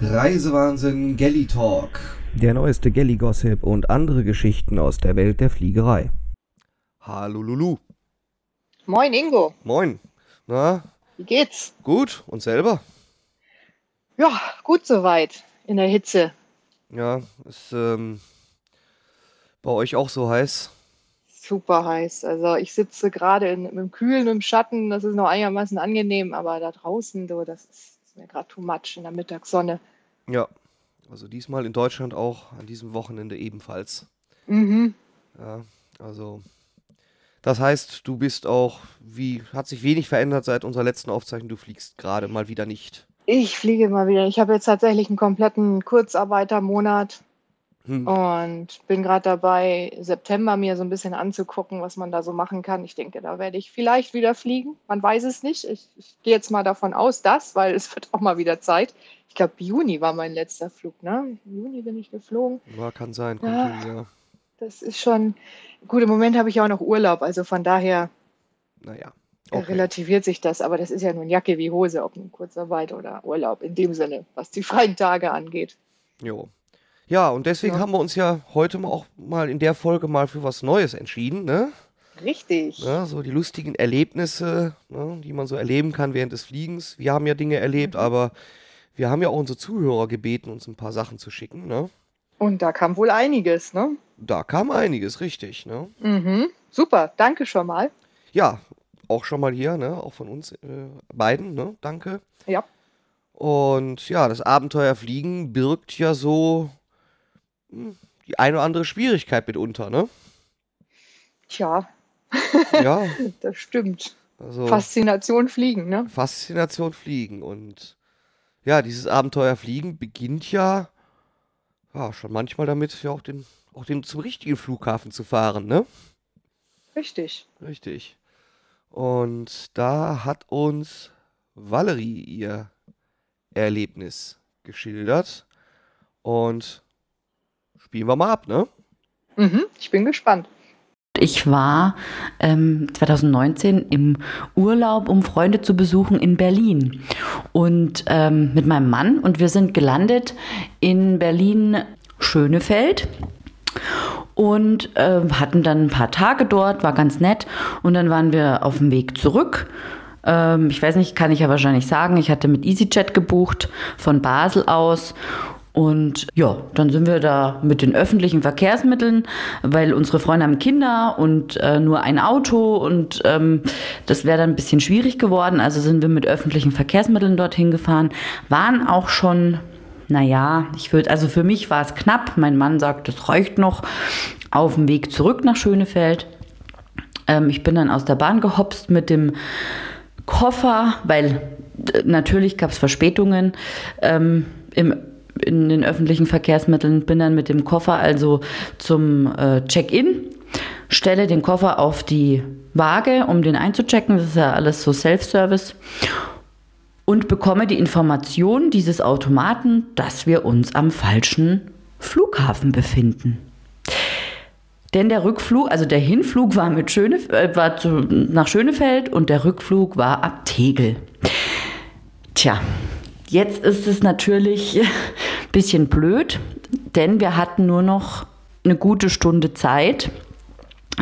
Reisewahnsinn Gelly Talk. Der neueste Gelly-Gossip und andere Geschichten aus der Welt der Fliegerei. Hallo Lulu. Moin Ingo, Moin. Na, wie geht's? gut? Und selber? Ja, gut soweit in der Hitze. Ja, ist ähm, bei euch auch so heiß? Super heiß. Also ich sitze gerade im Kühlen, im Schatten, das ist noch einigermaßen angenehm, aber da draußen, so, das ist mir gerade too much in der Mittagssonne. Ja. Also diesmal in Deutschland auch, an diesem Wochenende ebenfalls. Mhm. Ja, also das heißt, du bist auch, wie, hat sich wenig verändert seit unserer letzten Aufzeichnung, du fliegst gerade mal wieder nicht. Ich fliege mal wieder. Ich habe jetzt tatsächlich einen kompletten Kurzarbeitermonat Hm. und bin gerade dabei, September mir so ein bisschen anzugucken, was man da so machen kann. Ich denke, da werde ich vielleicht wieder fliegen. Man weiß es nicht. Ich, ich gehe jetzt mal davon aus, dass, weil es wird auch mal wieder Zeit. Ich glaube, Juni war mein letzter Flug, ne? Im Juni bin ich geflogen. Ja, kann sein, Ja. hin, ja. Das ist schon gut. Im Moment habe ich auch noch Urlaub, also von daher Naja. äh, Okay. relativiert sich das. Aber das ist ja nun Jacke wie Hose, ob nun Kurzarbeit oder Urlaub in dem Sinne, was die freien Tage angeht. Jo. Ja, und deswegen Ja. haben wir uns ja heute mal auch mal in der Folge mal für was Neues entschieden, ne? Richtig. Ja, so die lustigen Erlebnisse, ne, die man so erleben kann während des Fliegens. Wir haben ja Dinge erlebt, Mhm. aber wir haben ja auch unsere Zuhörer gebeten, uns ein paar Sachen zu schicken, ne? Und da kam wohl einiges, ne? Da kam einiges, richtig, ne? Mhm. Super, danke schon mal. Ja, auch schon mal hier, ne? Auch von uns äh, beiden, ne? Danke. Ja. Und ja, das Abenteuer Fliegen birgt ja so die eine oder andere Schwierigkeit mitunter, ne? Tja, Ja, das stimmt. also Faszination fliegen, ne? Faszination Fliegen. Und ja, dieses Abenteuer Fliegen beginnt ja, ja schon manchmal damit, ja auch den, auch den zum richtigen Flughafen zu fahren, ne? Richtig. Richtig. Und da hat uns Valerie ihr Erlebnis geschildert. Und spielen wir mal ab, ne? Mhm. Ich bin gespannt. Ich war ähm, 2019 im Urlaub, um Freunde zu besuchen in Berlin. Und ähm, mit meinem Mann. Und wir sind gelandet in Berlin-Schönefeld. Und äh, hatten dann ein paar Tage dort, war ganz nett. Und dann waren wir auf dem Weg zurück. Ähm, ich weiß nicht, kann ich ja wahrscheinlich sagen. Ich hatte mit EasyJet gebucht von Basel aus. Und ja, dann sind wir da mit den öffentlichen Verkehrsmitteln, weil unsere Freunde haben Kinder und äh, nur ein Auto und ähm, das wäre dann ein bisschen schwierig geworden. Also sind wir mit öffentlichen Verkehrsmitteln dorthin gefahren, waren auch schon, naja, ich würde, also für mich war es knapp. Mein Mann sagt, das reicht noch auf dem Weg zurück nach Schönefeld. Ähm, ich bin dann aus der Bahn gehopst mit dem Koffer, weil äh, natürlich gab es Verspätungen ähm, im, in den öffentlichen Verkehrsmitteln. Bin dann mit dem Koffer also zum äh, Check-in, stelle den Koffer auf die Waage, um den einzuchecken. Das ist ja alles so Self-Service. Und bekomme die Information dieses Automaten, dass wir uns am falschen Flughafen befinden. Denn der Rückflug, also der Hinflug war, mit Schönef äh, war zu, nach Schönefeld und der Rückflug war ab Tegel. Tja, jetzt ist es natürlich ein bisschen blöd, denn wir hatten nur noch eine gute Stunde Zeit.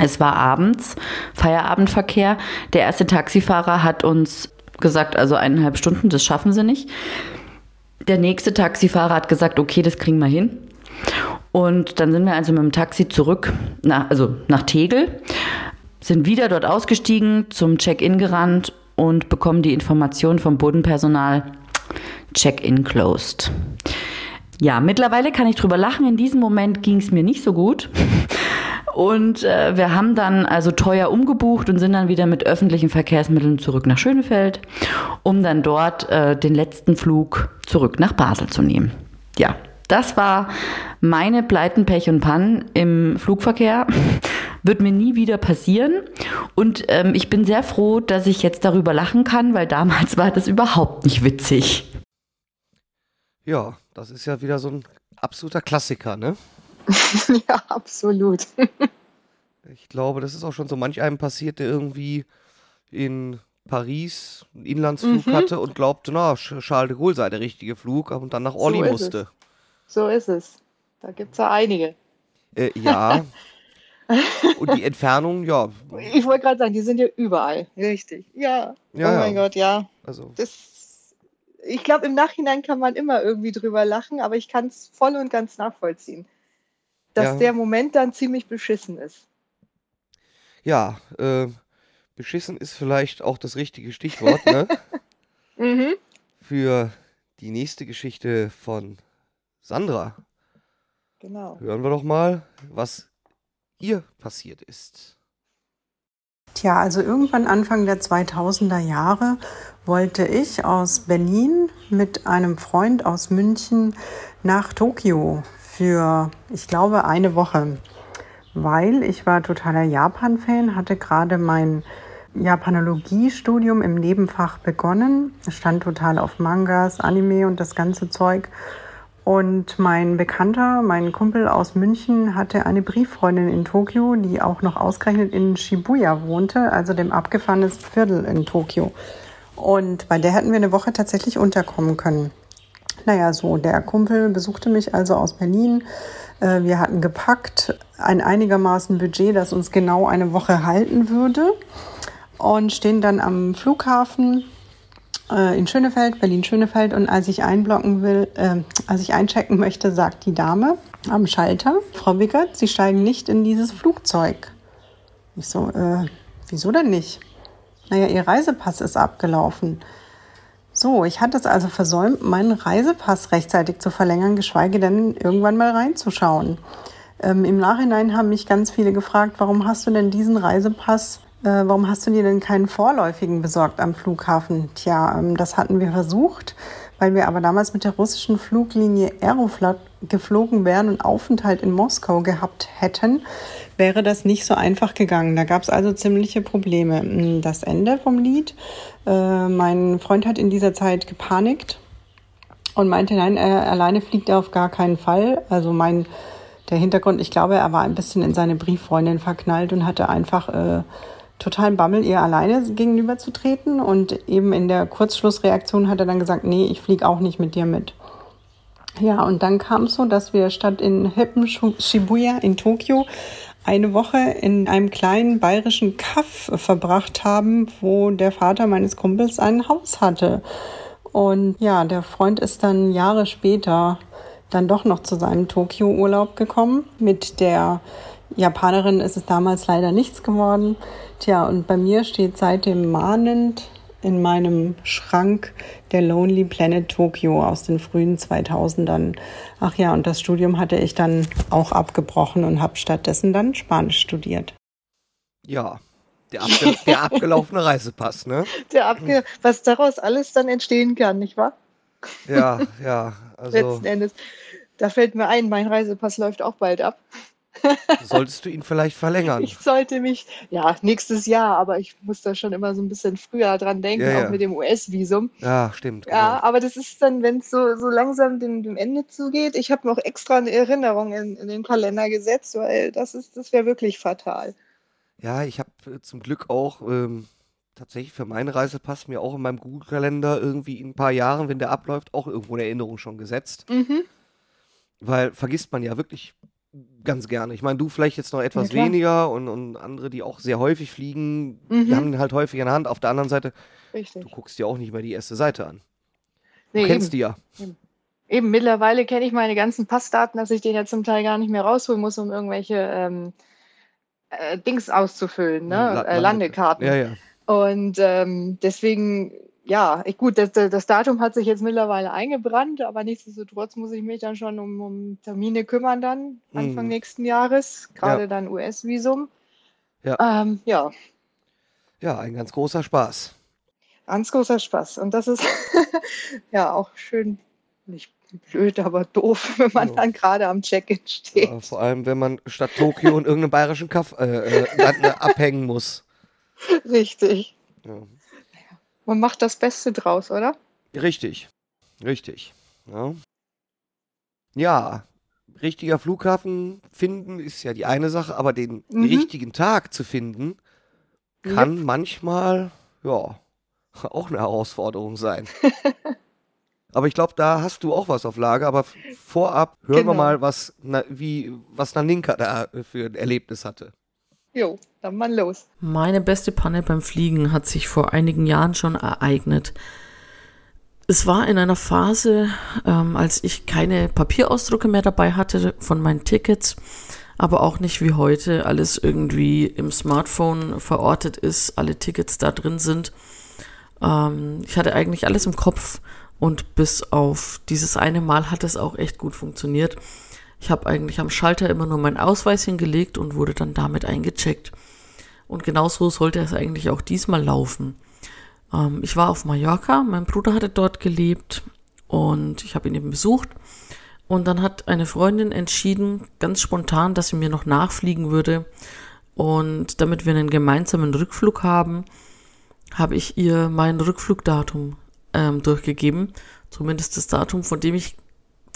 Es war abends, Feierabendverkehr. Der erste Taxifahrer hat uns gesagt, also eineinhalb Stunden, das schaffen sie nicht. Der nächste Taxifahrer hat gesagt, okay, das kriegen wir hin. Und dann sind wir also mit dem Taxi zurück, nach, also nach Tegel, sind wieder dort ausgestiegen, zum Check-in gerannt und bekommen die Information vom Bodenpersonal, Check-in closed. Ja, mittlerweile kann ich drüber lachen. In diesem Moment ging es mir nicht so gut. Und äh, wir haben dann also teuer umgebucht und sind dann wieder mit öffentlichen Verkehrsmitteln zurück nach Schönefeld, um dann dort äh, den letzten Flug zurück nach Basel zu nehmen. Ja, das war meine Pleiten, Pech und Pannen im Flugverkehr. Wird mir nie wieder passieren. Und ähm, ich bin sehr froh, dass ich jetzt darüber lachen kann, weil damals war das überhaupt nicht witzig. Ja, das ist ja wieder so ein absoluter Klassiker, ne? ja, absolut. Ich glaube, das ist auch schon so manch einem passiert, der irgendwie in Paris einen Inlandsflug Mhm. hatte und glaubte, na, Charles de Gaulle sei der richtige Flug und dann nach Orly So musste. So ist es. Da gibt es ja einige. Äh, ja. und die Entfernung, ja, Ich wollte gerade sagen, die sind ja überall. Richtig. Ja. Ja, oh ja. mein Gott, ja. also Das, ich glaube, im Nachhinein kann man immer irgendwie drüber lachen, aber ich kann es voll und ganz nachvollziehen. Dass Ja. der Moment dann ziemlich beschissen ist. ja, äh, beschissen ist vielleicht auch das richtige Stichwort, ne? Mhm. Für die nächste Geschichte von Sandra. Genau. Hören wir doch mal, was ihr passiert ist. Tja, also irgendwann Anfang der 2000er Jahre wollte ich aus Berlin mit einem Freund aus München nach Tokio für, ich glaube, eine Woche, weil ich war totaler Japan-Fan, hatte gerade mein Japanologie-Studium im Nebenfach begonnen, stand total auf Mangas, Anime und das ganze Zeug. Und mein Bekannter, mein Kumpel aus München, hatte eine Brieffreundin in Tokio, die auch noch ausgerechnet in Shibuya wohnte, also dem abgefahrensten Viertel in Tokio. Und bei der hätten wir eine Woche tatsächlich unterkommen können. Naja, so, der Kumpel besuchte mich also aus Berlin. Äh, Wir hatten gepackt, ein einigermaßen Budget, das uns genau eine Woche halten würde. Und stehen dann am Flughafen äh, in Schönefeld, Berlin-Schönefeld. Und als ich einblocken will, äh, als ich einchecken möchte, sagt die Dame am Schalter, Frau Wickert, Sie steigen nicht in dieses Flugzeug. Ich so, äh, wieso denn nicht? Naja, Ihr Reisepass ist abgelaufen. So, ich hatte es also versäumt, meinen Reisepass rechtzeitig zu verlängern, geschweige denn irgendwann mal reinzuschauen. Ähm, Im Nachhinein haben mich ganz viele gefragt, warum hast du denn diesen Reisepass, warum hast du dir denn keinen vorläufigen besorgt am Flughafen? Tja, ähm, das hatten wir versucht, weil wir aber damals mit der russischen Fluglinie Aeroflot geflogen wären und Aufenthalt in Moskau gehabt hätten, wäre das nicht so einfach gegangen. Da gab es also ziemliche Probleme. Mm, Das Ende vom Lied. Äh, mein Freund hat in dieser Zeit gepanikt und meinte, nein, er alleine fliegt er auf gar keinen Fall. Also mein der Hintergrund, ich glaube, er war ein bisschen in seine Brieffreundin verknallt und hatte einfach äh, totalen Bammel, ihr alleine gegenüberzutreten. Und eben in der Kurzschlussreaktion hat er dann gesagt, nee, ich fliege auch nicht mit dir mit. Ja, und dann kam es so, dass wir statt in hippen Shibuya in Tokio eine Woche in einem kleinen bayerischen Kaff verbracht haben, wo der Vater meines Kumpels ein Haus hatte. Und ja, der Freund ist dann Jahre später dann doch noch zu seinem Tokio-Urlaub gekommen. Mit der Japanerin ist es damals leider nichts geworden. Tja, und bei mir steht seitdem mahnend in meinem Schrank der Lonely Planet Tokyo aus den frühen 2000ern. Ach ja, und das Studium hatte ich dann auch abgebrochen und habe stattdessen dann Spanisch studiert. Ja, der, abge der abgelaufene Reisepass, ne? Der Abge was daraus alles dann entstehen kann, nicht wahr? Ja, ja, also Letzten Endes. Da fällt mir ein, mein Reisepass läuft auch bald ab. Solltest du ihn vielleicht verlängern. Ich sollte mich, ja, nächstes Jahr, aber ich muss da schon immer so ein bisschen früher dran denken, Ja, ja. auch mit dem US-Visum. Ja, stimmt. Ja, genau. aber das ist dann, wenn es so, so langsam dem, dem Ende zugeht. Ich habe auch extra eine Erinnerung in, in den Kalender gesetzt, weil das ist, das wäre wirklich fatal. Ja, ich habe äh, zum Glück auch ähm, tatsächlich für meinen Reisepass mir auch in meinem Google-Kalender irgendwie in ein paar Jahren, wenn der abläuft, auch irgendwo eine Erinnerung schon gesetzt. Mhm. Weil vergisst man ja wirklich ganz gerne. Ich meine, du vielleicht jetzt noch etwas klar. weniger und, und andere, die auch sehr häufig fliegen, die Mhm. haben den halt häufig in der Hand. Auf der anderen Seite, Richtig. du guckst dir auch nicht mehr die erste Seite an. Du Nee, kennst eben. die ja. Eben, mittlerweile kenne ich meine ganzen Passdaten, dass ich den ja zum Teil gar nicht mehr rausholen muss, um irgendwelche ähm, äh, Dings auszufüllen, ne? La- äh, Lande- Landekarten. Ja, ja. Und ähm, deswegen, ja, ich, gut, das, das Datum hat sich jetzt mittlerweile eingebrannt, aber nichtsdestotrotz muss ich mich dann schon um, um Termine kümmern dann, Anfang Mhm. nächsten Jahres, gerade Ja. dann US-Visum. Ja. Ähm, ja, Ja, ein ganz großer Spaß. ganz großer Spaß. Und das ist ja auch schön, nicht blöd, aber doof, wenn man Ja. dann gerade am Check-in steht. Ja, vor allem, wenn man statt Tokio in irgendeinem bayerischen Kaff äh, äh, äh, abhängen muss. Richtig. Ja. Man macht das Beste draus, oder? Richtig, richtig. Ja. ja, richtiger Flughafen finden ist ja die eine Sache, aber den Mhm. richtigen Tag zu finden kann manchmal, ja, auch eine Herausforderung sein. aber ich glaube, da hast du auch was auf Lager. Aber vorab hören genau. wir mal, was, na, wie, was Naninka da für ein Erlebnis hatte. Jo, dann mal los. Meine beste Panne beim Fliegen hat sich vor einigen Jahren schon ereignet. Es war in einer Phase, ähm, als ich keine Papierausdrucke mehr dabei hatte von meinen Tickets, aber auch nicht wie heute alles irgendwie im Smartphone verortet ist, alle Tickets da drin sind. Ähm, ich hatte eigentlich alles im Kopf und bis auf dieses eine Mal hat es auch echt gut funktioniert. Ich habe eigentlich am Schalter immer nur meinen Ausweis hingelegt und wurde dann damit eingecheckt. Und genauso sollte es eigentlich auch diesmal laufen. Ähm, ich war auf Mallorca, mein Bruder hatte dort gelebt und ich habe ihn eben besucht. Und dann hat eine Freundin entschieden, ganz spontan, dass sie mir noch nachfliegen würde. Und damit wir einen gemeinsamen Rückflug haben, habe ich ihr mein Rückflugdatum ähm, durchgegeben. Zumindest das Datum, von dem ich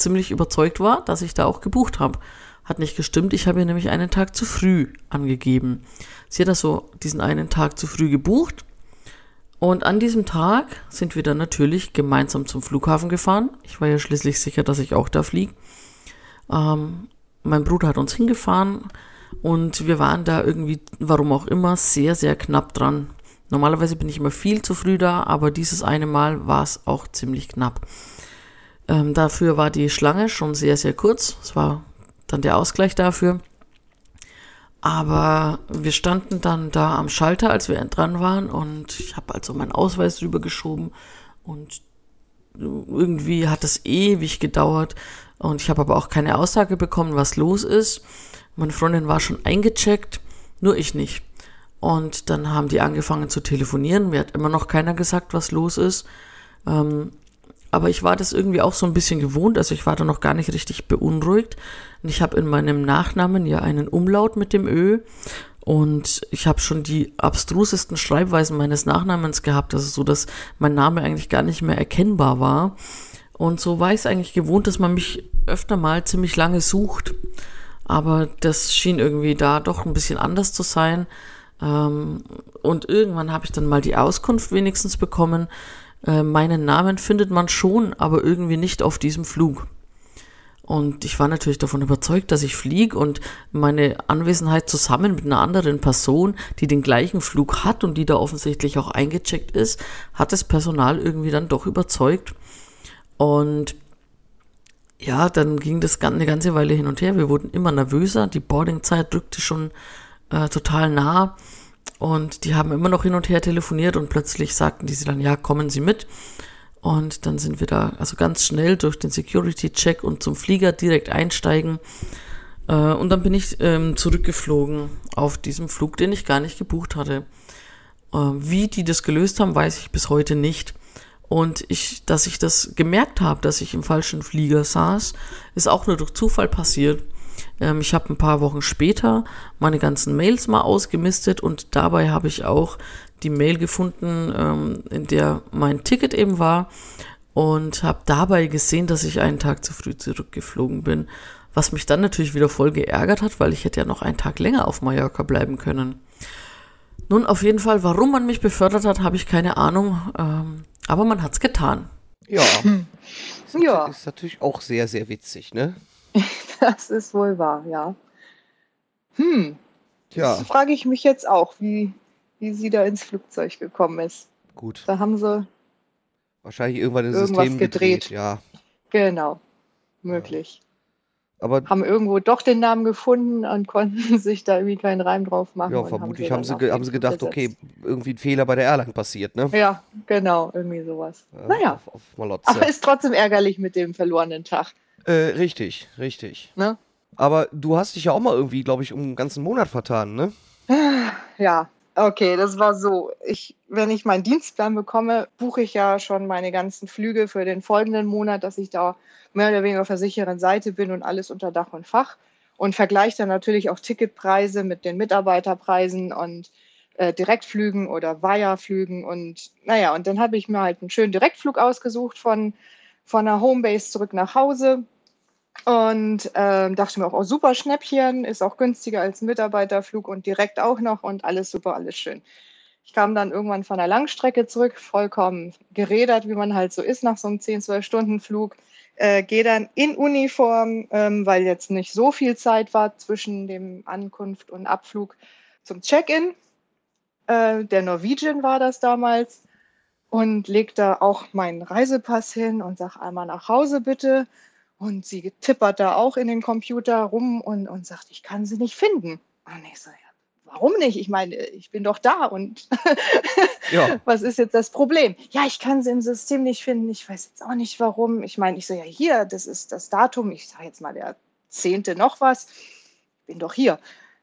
ziemlich überzeugt war, dass ich da auch gebucht habe. Hat nicht gestimmt, ich habe ihr nämlich einen Tag zu früh angegeben. Sie hat also diesen einen Tag zu früh gebucht. Und an diesem Tag sind wir dann natürlich gemeinsam zum Flughafen gefahren. Ich war ja schließlich sicher, dass ich auch da fliege. Ähm, mein Bruder hat uns hingefahren und wir waren da irgendwie, warum auch immer, sehr, sehr knapp dran. Normalerweise bin ich immer viel zu früh da, aber dieses eine Mal war es auch ziemlich knapp. Ähm, dafür war die Schlange schon sehr, sehr kurz. Es war dann der Ausgleich dafür. Aber wir standen dann da am Schalter, als wir dran waren, und ich habe also meinen Ausweis rübergeschoben und irgendwie hat es ewig gedauert und ich habe aber auch keine Aussage bekommen, was los ist. Meine Freundin war schon eingecheckt, nur ich nicht. Und dann haben die angefangen zu telefonieren. Mir hat immer noch keiner gesagt, was los ist. Ähm, aber ich war das irgendwie auch so ein bisschen gewohnt, also ich war da noch gar nicht richtig beunruhigt. Und ich habe in meinem Nachnamen ja einen Umlaut mit dem Ö und ich habe schon die abstrusesten Schreibweisen meines Nachnamens gehabt, also so, dass mein Name eigentlich gar nicht mehr erkennbar war. Und so war ich es eigentlich gewohnt, dass man mich öfter mal ziemlich lange sucht. Aber das schien irgendwie da doch ein bisschen anders zu sein. Ähm, und irgendwann habe ich dann mal die Auskunft wenigstens bekommen, äh, meinen Namen findet man schon, aber irgendwie nicht auf diesem Flug. Und ich war natürlich davon überzeugt, dass ich fliege und meine Anwesenheit zusammen mit einer anderen Person, die den gleichen Flug hat und die da offensichtlich auch eingecheckt ist, hat das Personal irgendwie dann doch überzeugt. Und ja, dann ging das eine ganze Weile hin und her. Wir wurden immer nervöser. Die Boardingzeit drückte schon äh, total nah. Und die haben immer noch hin und her telefoniert und plötzlich sagten die sie dann, ja, kommen Sie mit. Und dann sind wir da also ganz schnell durch den Security-Check und zum Flieger direkt einsteigen. Äh, und dann bin ich ähm, zurückgeflogen auf diesem Flug, den ich gar nicht gebucht hatte. Äh, wie die das gelöst haben, weiß ich bis heute nicht. Und ich, dass ich das gemerkt habe, dass ich im falschen Flieger saß, ist auch nur durch Zufall passiert. Ähm, ich habe ein paar Wochen später meine ganzen Mails mal ausgemistet und dabei habe ich auch die Mail gefunden, ähm, in der mein Ticket eben war und habe dabei gesehen, dass ich einen Tag zu früh zurückgeflogen bin. Was mich dann natürlich wieder voll geärgert hat, weil ich hätte ja noch einen Tag länger auf Mallorca bleiben können. Nun, auf jeden Fall, warum man mich befördert hat, habe ich keine Ahnung. Ähm, aber man hat's getan. Ja. Das ja. ist natürlich auch sehr, sehr witzig, ne? das ist wohl wahr, ja. Hm. Ja. Das frage ich mich jetzt auch, wie, wie sie da ins Flugzeug gekommen ist. Gut. Da haben sie wahrscheinlich irgendwann das System gedreht. gedreht. Ja. Genau. Möglich. Ja. Aber haben irgendwo doch den Namen gefunden und konnten sich da irgendwie keinen Reim drauf machen. Ja, vermutlich haben sie, haben sie, haben sie gedacht, okay, irgendwie ein Fehler bei der Airline passiert, ne? Ja, genau, irgendwie sowas. Ja, naja. Auf, auf Aber ist trotzdem ärgerlich mit dem verlorenen Tag. Äh, richtig, richtig. Ne? Aber du hast dich ja auch mal irgendwie, glaube ich, um einen ganzen Monat vertan, ne? Ja, okay, das war so. Ich, wenn ich meinen Dienstplan bekomme, buche ich ja schon meine ganzen Flüge für den folgenden Monat, dass ich da mehr oder weniger auf der sicheren Seite bin und alles unter Dach und Fach. Und vergleiche dann natürlich auch Ticketpreise mit den Mitarbeiterpreisen und äh, Direktflügen oder Via-Flügen. Und naja, und dann habe ich mir halt einen schönen Direktflug ausgesucht von von der Homebase zurück nach Hause und ähm, dachte mir auch, oh, super Schnäppchen, ist auch günstiger als Mitarbeiterflug und direkt auch noch und alles super, alles schön. Ich kam dann irgendwann von der Langstrecke zurück, vollkommen gerädert, wie man halt so ist nach so einem 10, 12 Stunden Flug. Äh, Gehe dann in Uniform, ähm, weil jetzt nicht so viel Zeit war zwischen dem Ankunft und Abflug zum Check-in. Äh, der Norwegian war das damals und leg da auch meinen Reisepass hin und sag einmal nach Hause bitte. Und sie tippert da auch in den Computer rum und, und sagt, ich kann sie nicht finden. Und ich so, ja, warum nicht? Ich meine, ich bin doch da und ja. was ist jetzt das Problem? Ja, ich kann sie im System nicht finden. Ich weiß jetzt auch nicht warum. Ich meine, ich so, ja, hier, das ist das Datum. Ich sage jetzt mal der zehnte noch was. Ich bin doch hier.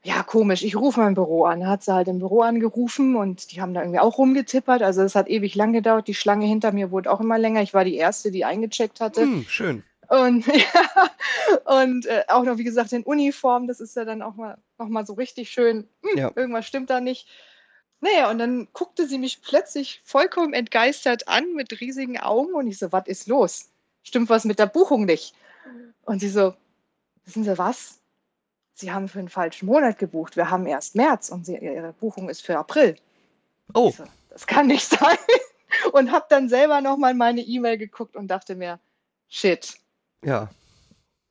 Ja, komisch. Ich rufe mein Büro an. Hat sie halt im Büro angerufen und die haben da irgendwie auch rumgetippert. Also es hat ewig lang gedauert. Die Schlange hinter mir wurde auch immer länger. Ich war die Erste, die eingecheckt hatte. Hm, schön. Und, ja, und äh, auch noch, wie gesagt, in Uniform, das ist ja dann auch mal, noch mal so richtig schön, hm, ja. irgendwas stimmt da nicht. Naja, und dann guckte sie mich plötzlich vollkommen entgeistert an mit riesigen Augen und ich so, was ist los? Stimmt was mit der Buchung nicht? Und sie so, wissen Sie was? Sie haben für einen falschen Monat gebucht. Wir haben erst März und sie, Ihre Buchung ist für April. Oh. So, das kann nicht sein. Und habe dann selber nochmal meine E-Mail geguckt und dachte mir, shit, ja.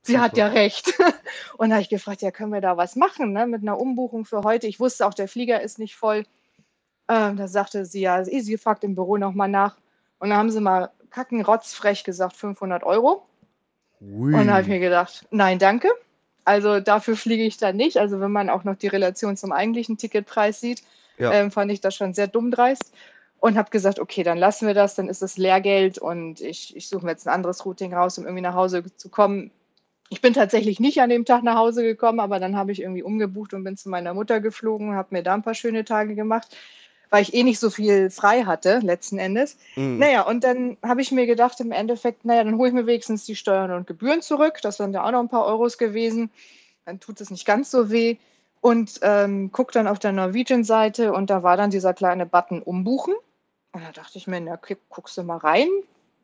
Sie Super. hat ja recht. Und da habe ich gefragt, ja, können wir da was machen ne, mit einer Umbuchung für heute? Ich wusste auch, der Flieger ist nicht voll. Ähm, da sagte sie, ja, sie fragt im Büro nochmal nach. Und dann haben sie mal kackenrotzfrech gesagt, 500 Euro. Ui. Und da habe ich mir gedacht, nein, danke. Also dafür fliege ich dann nicht. Also wenn man auch noch die Relation zum eigentlichen Ticketpreis sieht, ja. ähm, fand ich das schon sehr dumm dreist und habe gesagt, okay, dann lassen wir das, dann ist das Lehrgeld und ich, ich suche mir jetzt ein anderes Routing raus, um irgendwie nach Hause zu kommen. Ich bin tatsächlich nicht an dem Tag nach Hause gekommen, aber dann habe ich irgendwie umgebucht und bin zu meiner Mutter geflogen, habe mir da ein paar schöne Tage gemacht, weil ich eh nicht so viel frei hatte, letzten Endes. Mhm. Naja, und dann habe ich mir gedacht, im Endeffekt, naja, dann hole ich mir wenigstens die Steuern und Gebühren zurück. Das wären ja auch noch ein paar Euros gewesen. Dann tut es nicht ganz so weh. Und ähm, guck dann auf der Norwegian-Seite und da war dann dieser kleine Button umbuchen. Und da dachte ich mir, na, guckst du mal rein.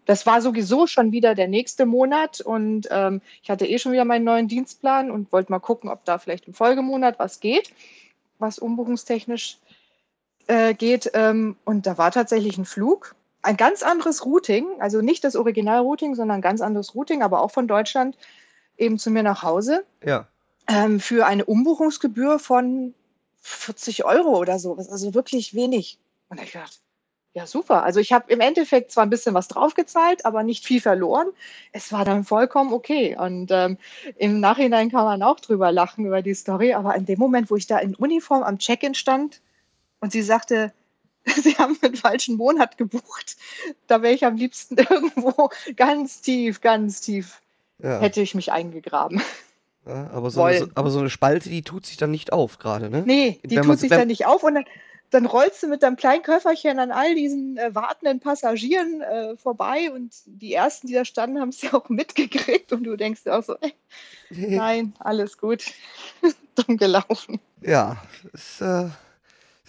Das war sowieso schon wieder der nächste Monat und ähm, ich hatte eh schon wieder meinen neuen Dienstplan und wollte mal gucken, ob da vielleicht im Folgemonat was geht, was umbuchungstechnisch äh, geht. Ähm, und da war tatsächlich ein Flug, ein ganz anderes Routing, also nicht das Originalrouting, sondern ein ganz anderes Routing, aber auch von Deutschland eben zu mir nach Hause. Ja. Ähm, für eine Umbuchungsgebühr von 40 Euro oder so, also wirklich wenig. Und ich gedacht, ja, super. Also ich habe im Endeffekt zwar ein bisschen was draufgezahlt, aber nicht viel verloren. Es war dann vollkommen okay. Und ähm, im Nachhinein kann man auch drüber lachen über die Story. Aber in dem Moment, wo ich da in Uniform am Check-in stand und sie sagte, Sie haben einen falschen Monat gebucht, da wäre ich am liebsten irgendwo ganz tief, ganz tief, ja. hätte ich mich eingegraben. Ja, aber, so eine, aber, so eine, Spalte, die tut sich dann nicht auf gerade, ne? Nee, die wenn tut sich dann nicht auf und dann, dann rollst du mit deinem kleinen Köfferchen an all diesen äh, wartenden Passagieren äh, vorbei und die ersten, die da standen, haben es ja auch mitgekriegt und du denkst dir auch so, ey, nein, alles gut, dumm gelaufen. Ja, ist, äh,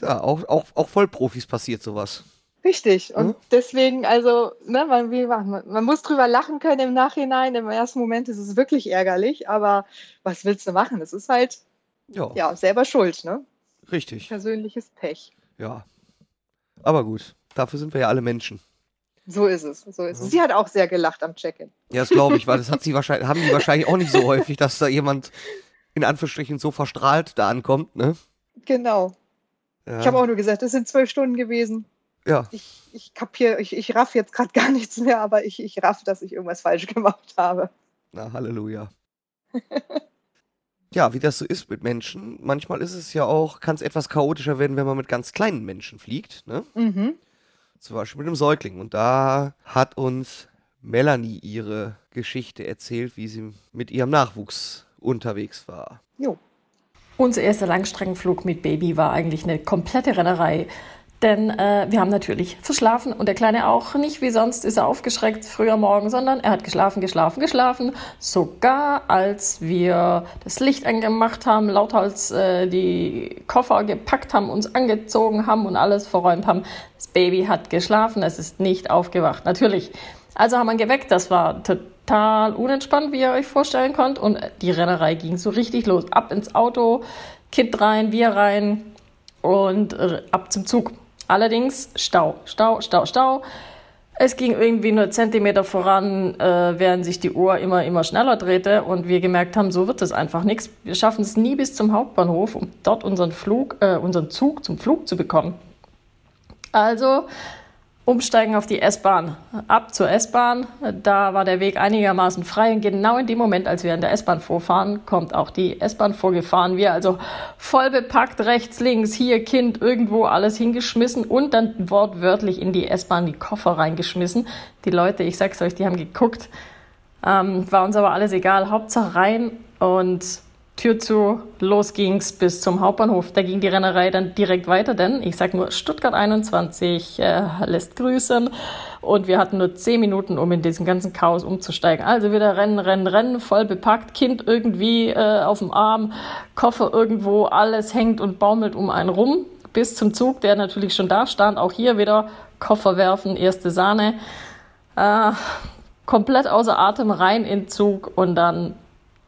ja auch, auch, auch Vollprofis passiert sowas. Richtig. Und hm? deswegen, also, ne, man, wie, man, man muss drüber lachen können im Nachhinein. Im ersten Moment ist es wirklich ärgerlich, aber was willst du machen? Es ist halt ja. ja selber schuld, ne? Richtig. Persönliches Pech. Ja. Aber gut, dafür sind wir ja alle Menschen. So ist es, so ist es. Sie hat auch sehr gelacht am Check-in. Ja, das glaube ich, weil das hat sie wahrscheinlich, haben die wahrscheinlich auch nicht so häufig, dass da jemand in Anführungsstrichen so verstrahlt da ankommt, ne? Genau. Ja. Ich habe auch nur gesagt, es sind zwölf Stunden gewesen. Ja. Ich, ich kapiere, ich, ich raff jetzt gerade gar nichts mehr, aber ich, ich raff, dass ich irgendwas falsch gemacht habe. Na, Halleluja. ja, wie das so ist mit Menschen. Manchmal ist es ja auch, kann es etwas chaotischer werden, wenn man mit ganz kleinen Menschen fliegt. Ne? Mhm. Zum Beispiel mit einem Säugling. Und da hat uns Melanie ihre Geschichte erzählt, wie sie mit ihrem Nachwuchs unterwegs war. Jo. Unser erster Langstreckenflug mit Baby war eigentlich eine komplette Rennerei. Denn äh, wir haben natürlich verschlafen und der Kleine auch nicht wie sonst ist er aufgeschreckt früher Morgen, sondern er hat geschlafen, geschlafen, geschlafen. Sogar als wir das Licht angemacht haben, lauthals äh, die Koffer gepackt haben, uns angezogen haben und alles verräumt haben. Das Baby hat geschlafen, es ist nicht aufgewacht. Natürlich. Also haben wir ihn geweckt, das war total unentspannt, wie ihr euch vorstellen könnt. Und die Rennerei ging so richtig los. Ab ins Auto, Kind rein, wir rein und äh, ab zum Zug. Allerdings Stau, Stau, Stau, Stau. Es ging irgendwie nur Zentimeter voran, äh, während sich die Uhr immer, immer schneller drehte und wir gemerkt haben, so wird es einfach nichts. Wir schaffen es nie bis zum Hauptbahnhof, um dort unseren Flug, äh, unseren Zug zum Flug zu bekommen. Also umsteigen auf die S-Bahn. Ab zur S-Bahn. Da war der Weg einigermaßen frei. Und genau in dem Moment, als wir an der S-Bahn vorfahren, kommt auch die S-Bahn vorgefahren. Wir also voll bepackt, rechts, links, hier Kind, irgendwo alles hingeschmissen und dann wortwörtlich in die S-Bahn die Koffer reingeschmissen. Die Leute, ich sag's euch, die haben geguckt. Ähm, war uns aber alles egal. Hauptsache rein und Tür zu, los ging's bis zum Hauptbahnhof. Da ging die Rennerei dann direkt weiter, denn ich sag nur, Stuttgart 21 äh, lässt grüßen und wir hatten nur zehn Minuten, um in diesen ganzen Chaos umzusteigen. Also wieder rennen, rennen, rennen, voll bepackt, Kind irgendwie äh, auf dem Arm, Koffer irgendwo, alles hängt und baumelt um einen rum, bis zum Zug, der natürlich schon da stand. Auch hier wieder Koffer werfen, erste Sahne. Äh, komplett außer Atem rein in Zug und dann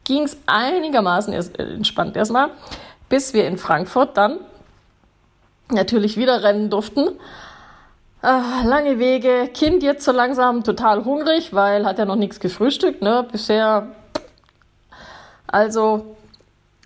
ging es einigermaßen erst, äh, entspannt erstmal, bis wir in Frankfurt dann natürlich wieder rennen durften. Äh, lange Wege, Kind jetzt so langsam total hungrig, weil hat ja noch nichts gefrühstückt, ne? Bisher. Also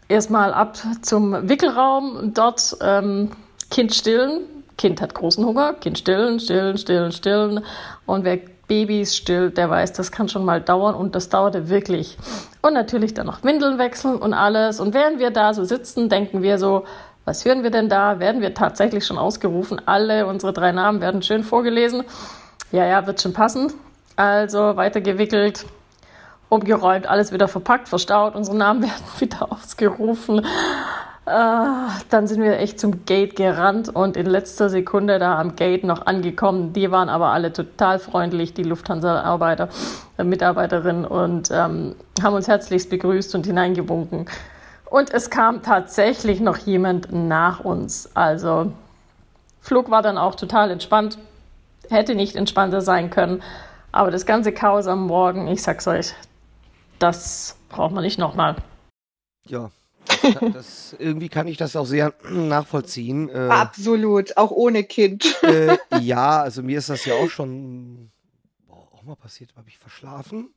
erstmal ab zum Wickelraum, dort ähm, Kind stillen. Kind hat großen Hunger, Kind stillen, stillen, stillen, stillen. Und wer Babys stillt, der weiß, das kann schon mal dauern und das dauerte wirklich. Und natürlich dann noch Windeln wechseln und alles. Und während wir da so sitzen, denken wir so, was hören wir denn da? Werden wir tatsächlich schon ausgerufen? Alle unsere drei Namen werden schön vorgelesen. Ja, ja, wird schon passen. Also weitergewickelt, umgeräumt, alles wieder verpackt, verstaut. Unsere Namen werden wieder ausgerufen. Uh, dann sind wir echt zum Gate gerannt und in letzter Sekunde da am Gate noch angekommen. Die waren aber alle total freundlich, die Lufthansa-Arbeiter, äh, Mitarbeiterinnen und ähm, haben uns herzlichst begrüßt und hineingewunken. Und es kam tatsächlich noch jemand nach uns. Also Flug war dann auch total entspannt, hätte nicht entspannter sein können. Aber das ganze Chaos am Morgen, ich sag's euch, das braucht man nicht nochmal. Ja, das, irgendwie kann ich das auch sehr nachvollziehen. Äh, Absolut, auch ohne Kind. Äh, ja, also mir ist das ja auch schon boah, auch mal passiert, habe ich verschlafen.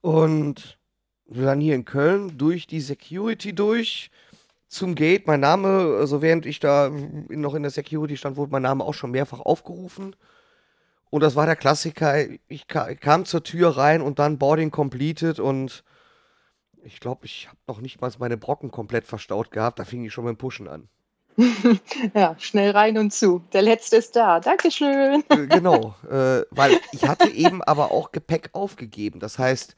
Und waren hier in Köln durch die Security durch zum Gate. Mein Name, also während ich da noch in der Security stand, wurde mein Name auch schon mehrfach aufgerufen. Und das war der Klassiker. Ich kam zur Tür rein und dann Boarding completed und ich glaube, ich habe noch nicht mal meine Brocken komplett verstaut gehabt. Da fing ich schon mit dem Pushen an. ja, schnell rein und zu. Der letzte ist da. Dankeschön. Äh, genau, äh, weil ich hatte eben aber auch Gepäck aufgegeben. Das heißt,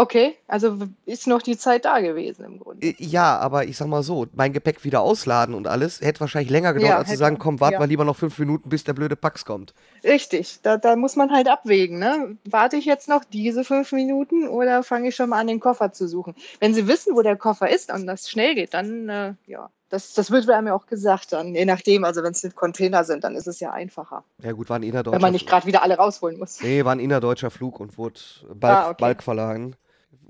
Okay, also ist noch die Zeit da gewesen im Grunde. Äh, ja, aber ich sag mal so, mein Gepäck wieder ausladen und alles hätte wahrscheinlich länger gedauert, Ja, als zu sagen, komm, warte ja. mal lieber noch fünf Minuten, bis der blöde Pax kommt. Richtig, da, da muss man halt abwägen. Ne? Warte ich jetzt noch diese fünf Minuten oder fange ich schon mal an, den Koffer zu suchen? Wenn Sie wissen, wo der Koffer ist und das schnell geht, dann äh, ja, das, das wird einem ja auch gesagt. Dann, je nachdem, also wenn es Container sind, dann ist es ja einfacher, Ja gut, war ein innerdeutscher wenn man nicht Flug. gerade wieder alle rausholen muss. Nee, war ein innerdeutscher Flug und wurde Balk, Ah, okay. Balk verladen.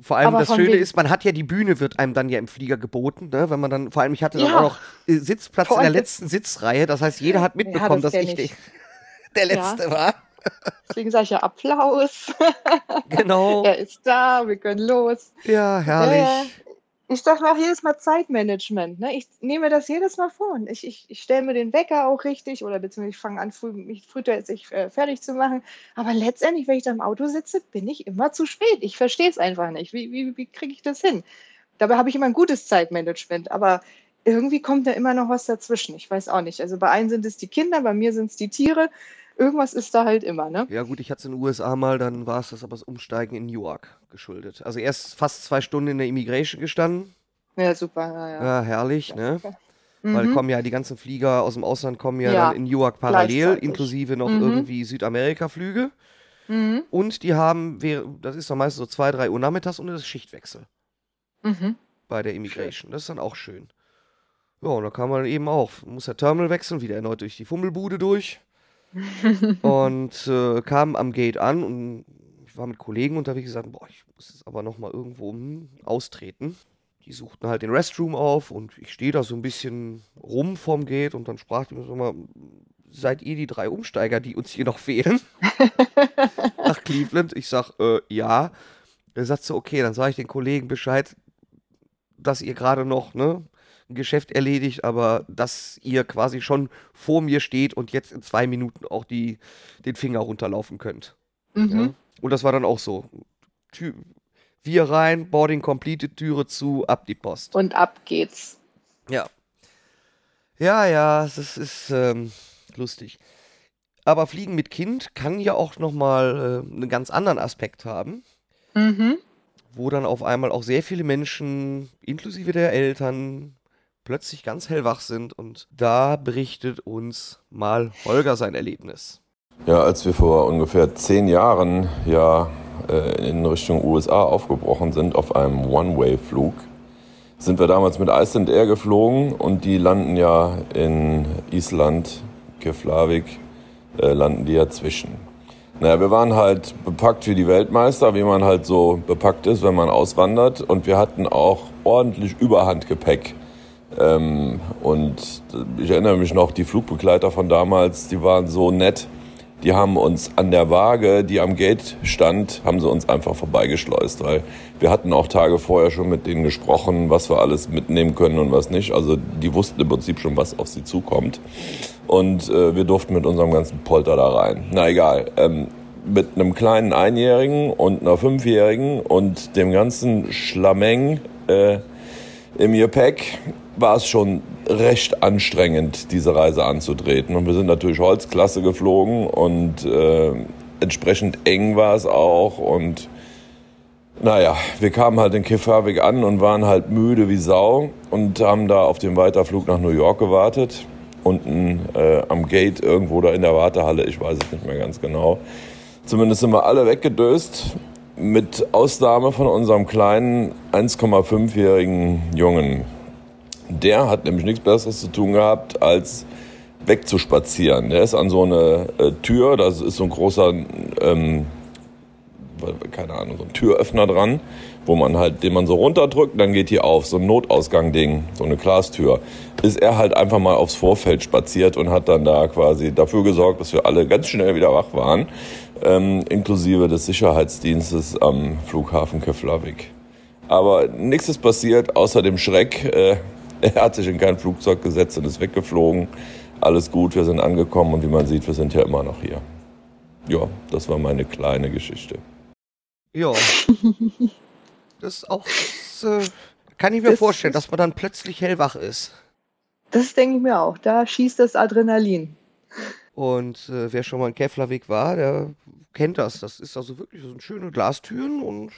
Vor allem Aber das Schöne ist, man hat ja die Bühne, wird einem dann ja im Flieger geboten, ne? Wenn man dann, vor allem ich hatte dann Ja. auch noch äh, Sitzplatz in der letzten Sitzreihe. Das heißt, jeder hat mitbekommen, das dass ich ich. der, der Ja. Letzte war. Deswegen sage ich ja Applaus. Genau. er ist da, wir können los. Ja, herrlich. Ich sage mir auch jedes Mal Zeitmanagement. Ne? Ich nehme das jedes Mal vor. Ich, ich, ich stelle mir den Wecker auch richtig oder beziehungsweise ich fange an, früh, mich frühzeitig äh, fertig zu machen. Aber letztendlich, wenn ich da im Auto sitze, bin ich immer zu spät. Ich verstehe es einfach nicht. Wie, wie, wie kriege ich das hin? Dabei habe ich immer ein gutes Zeitmanagement, aber irgendwie kommt da immer noch was dazwischen. Ich weiß auch nicht. Also bei einen sind es die Kinder, bei mir sind es die Tiere. Irgendwas ist da halt immer, ne? Ja gut, ich hatte es in den USA mal, dann war es das aber das Umsteigen in Newark geschuldet. Also erst fast zwei Stunden in der Immigration gestanden. Ja, super. Ja, ja. Ja, herrlich, ne? Weil Mhm. kommen ja die ganzen Flieger aus dem Ausland kommen ja, Ja, dann in Newark parallel, inklusive noch Mhm. irgendwie Südamerika-Flüge. Mhm. Und die haben, das ist dann meistens so zwei, drei Uhr nachmittags und das ist Schichtwechsel Mhm. bei der Immigration. Das ist dann auch schön. Ja, und da kann man eben auch, muss der Terminal wechseln, wieder erneut durch die Fummelbude durch. und äh, kam am Gate an und ich war mit Kollegen unterwegs und gesagt, boah, ich muss jetzt aber noch mal irgendwo hm, austreten. die suchten halt den Restroom auf und ich stehe da so ein bisschen rum vorm Gate und dann sprach die mir so mal, seid ihr die drei Umsteiger, die uns hier noch fehlen? Nach Cleveland. Ich sag, äh, ja. Er sagt so, okay, dann sage ich den Kollegen Bescheid, dass ihr gerade noch, ne, ein Geschäft erledigt, aber dass ihr quasi schon vor mir steht und jetzt in zwei Minuten auch die, den Finger runterlaufen könnt. Mhm. Ja? Und das war dann auch so. Tür, wir rein, Boarding completed, Türe zu, ab die Post. Und ab geht's. Ja. Ja, ja, das ist ähm, lustig. Aber Fliegen mit Kind kann ja auch nochmal äh, einen ganz anderen Aspekt haben, Mhm. wo dann auf einmal auch sehr viele Menschen, inklusive der Eltern, plötzlich ganz hellwach sind. Und da berichtet uns mal Holger sein Erlebnis. Ja, als wir vor ungefähr zehn Jahren ja äh, in Richtung USA aufgebrochen sind auf einem One-Way-Flug, sind wir damals mit Iceland Air geflogen und die landen ja in Island, Keflavik, äh, landen die ja zwischen. Naja, wir waren halt bepackt wie die Weltmeister, wie man halt so bepackt ist, wenn man auswandert. Und wir hatten auch ordentlich Überhandgepäck. Ähm, und ich erinnere mich noch, die Flugbegleiter von damals, die waren so nett. Die haben uns an der Waage, die am Gate stand, haben sie uns einfach vorbeigeschleust, weil wir hatten auch Tage vorher schon mit denen gesprochen, was wir alles mitnehmen können und was nicht. Also die wussten im Prinzip schon, was auf sie zukommt. Und äh, wir durften mit unserem ganzen Polter da rein. Na egal. Ähm, mit einem kleinen Einjährigen und einer Fünfjährigen und dem ganzen Schlameng äh, im Gepäck war es schon recht anstrengend, diese Reise anzutreten. Und wir sind natürlich Holzklasse geflogen und äh, entsprechend eng war es auch. Und naja, wir kamen halt in Keflavik an und waren halt müde wie Sau und haben da auf den Weiterflug nach New York gewartet. Unten äh, am Gate irgendwo da in der Wartehalle, ich weiß es nicht mehr ganz genau. Zumindest sind wir alle weggedöst, mit Ausnahme von unserem kleinen 1,5-jährigen Jungen. Der hat nämlich nichts Besseres zu tun gehabt, als wegzuspazieren. Der ist an so eine äh, Tür, das ist so ein großer, ähm, keine Ahnung, so ein Türöffner dran, wo man halt, den man so runterdrückt, dann geht die auf, so ein Notausgang-Ding, so eine Glastür. Ist er halt einfach mal aufs Vorfeld spaziert und hat dann da quasi dafür gesorgt, dass wir alle ganz schnell wieder wach waren, ähm, inklusive des Sicherheitsdienstes am Flughafen Keflavik. Aber nichts ist passiert, außer dem Schreck. Äh, er hat sich in kein Flugzeug gesetzt und ist weggeflogen. Alles gut, wir sind angekommen und wie man sieht, wir sind ja immer noch hier. Ja, das war meine kleine Geschichte. Ja. Das ist auch, das, äh, kann ich mir Das vorstellen, dass man dann plötzlich hellwach ist. Das denke ich mir auch. Da schießt das Adrenalin. Und äh, wer schon mal in Keflavik war, der kennt das. Das ist also wirklich so eine schöne Glastüren und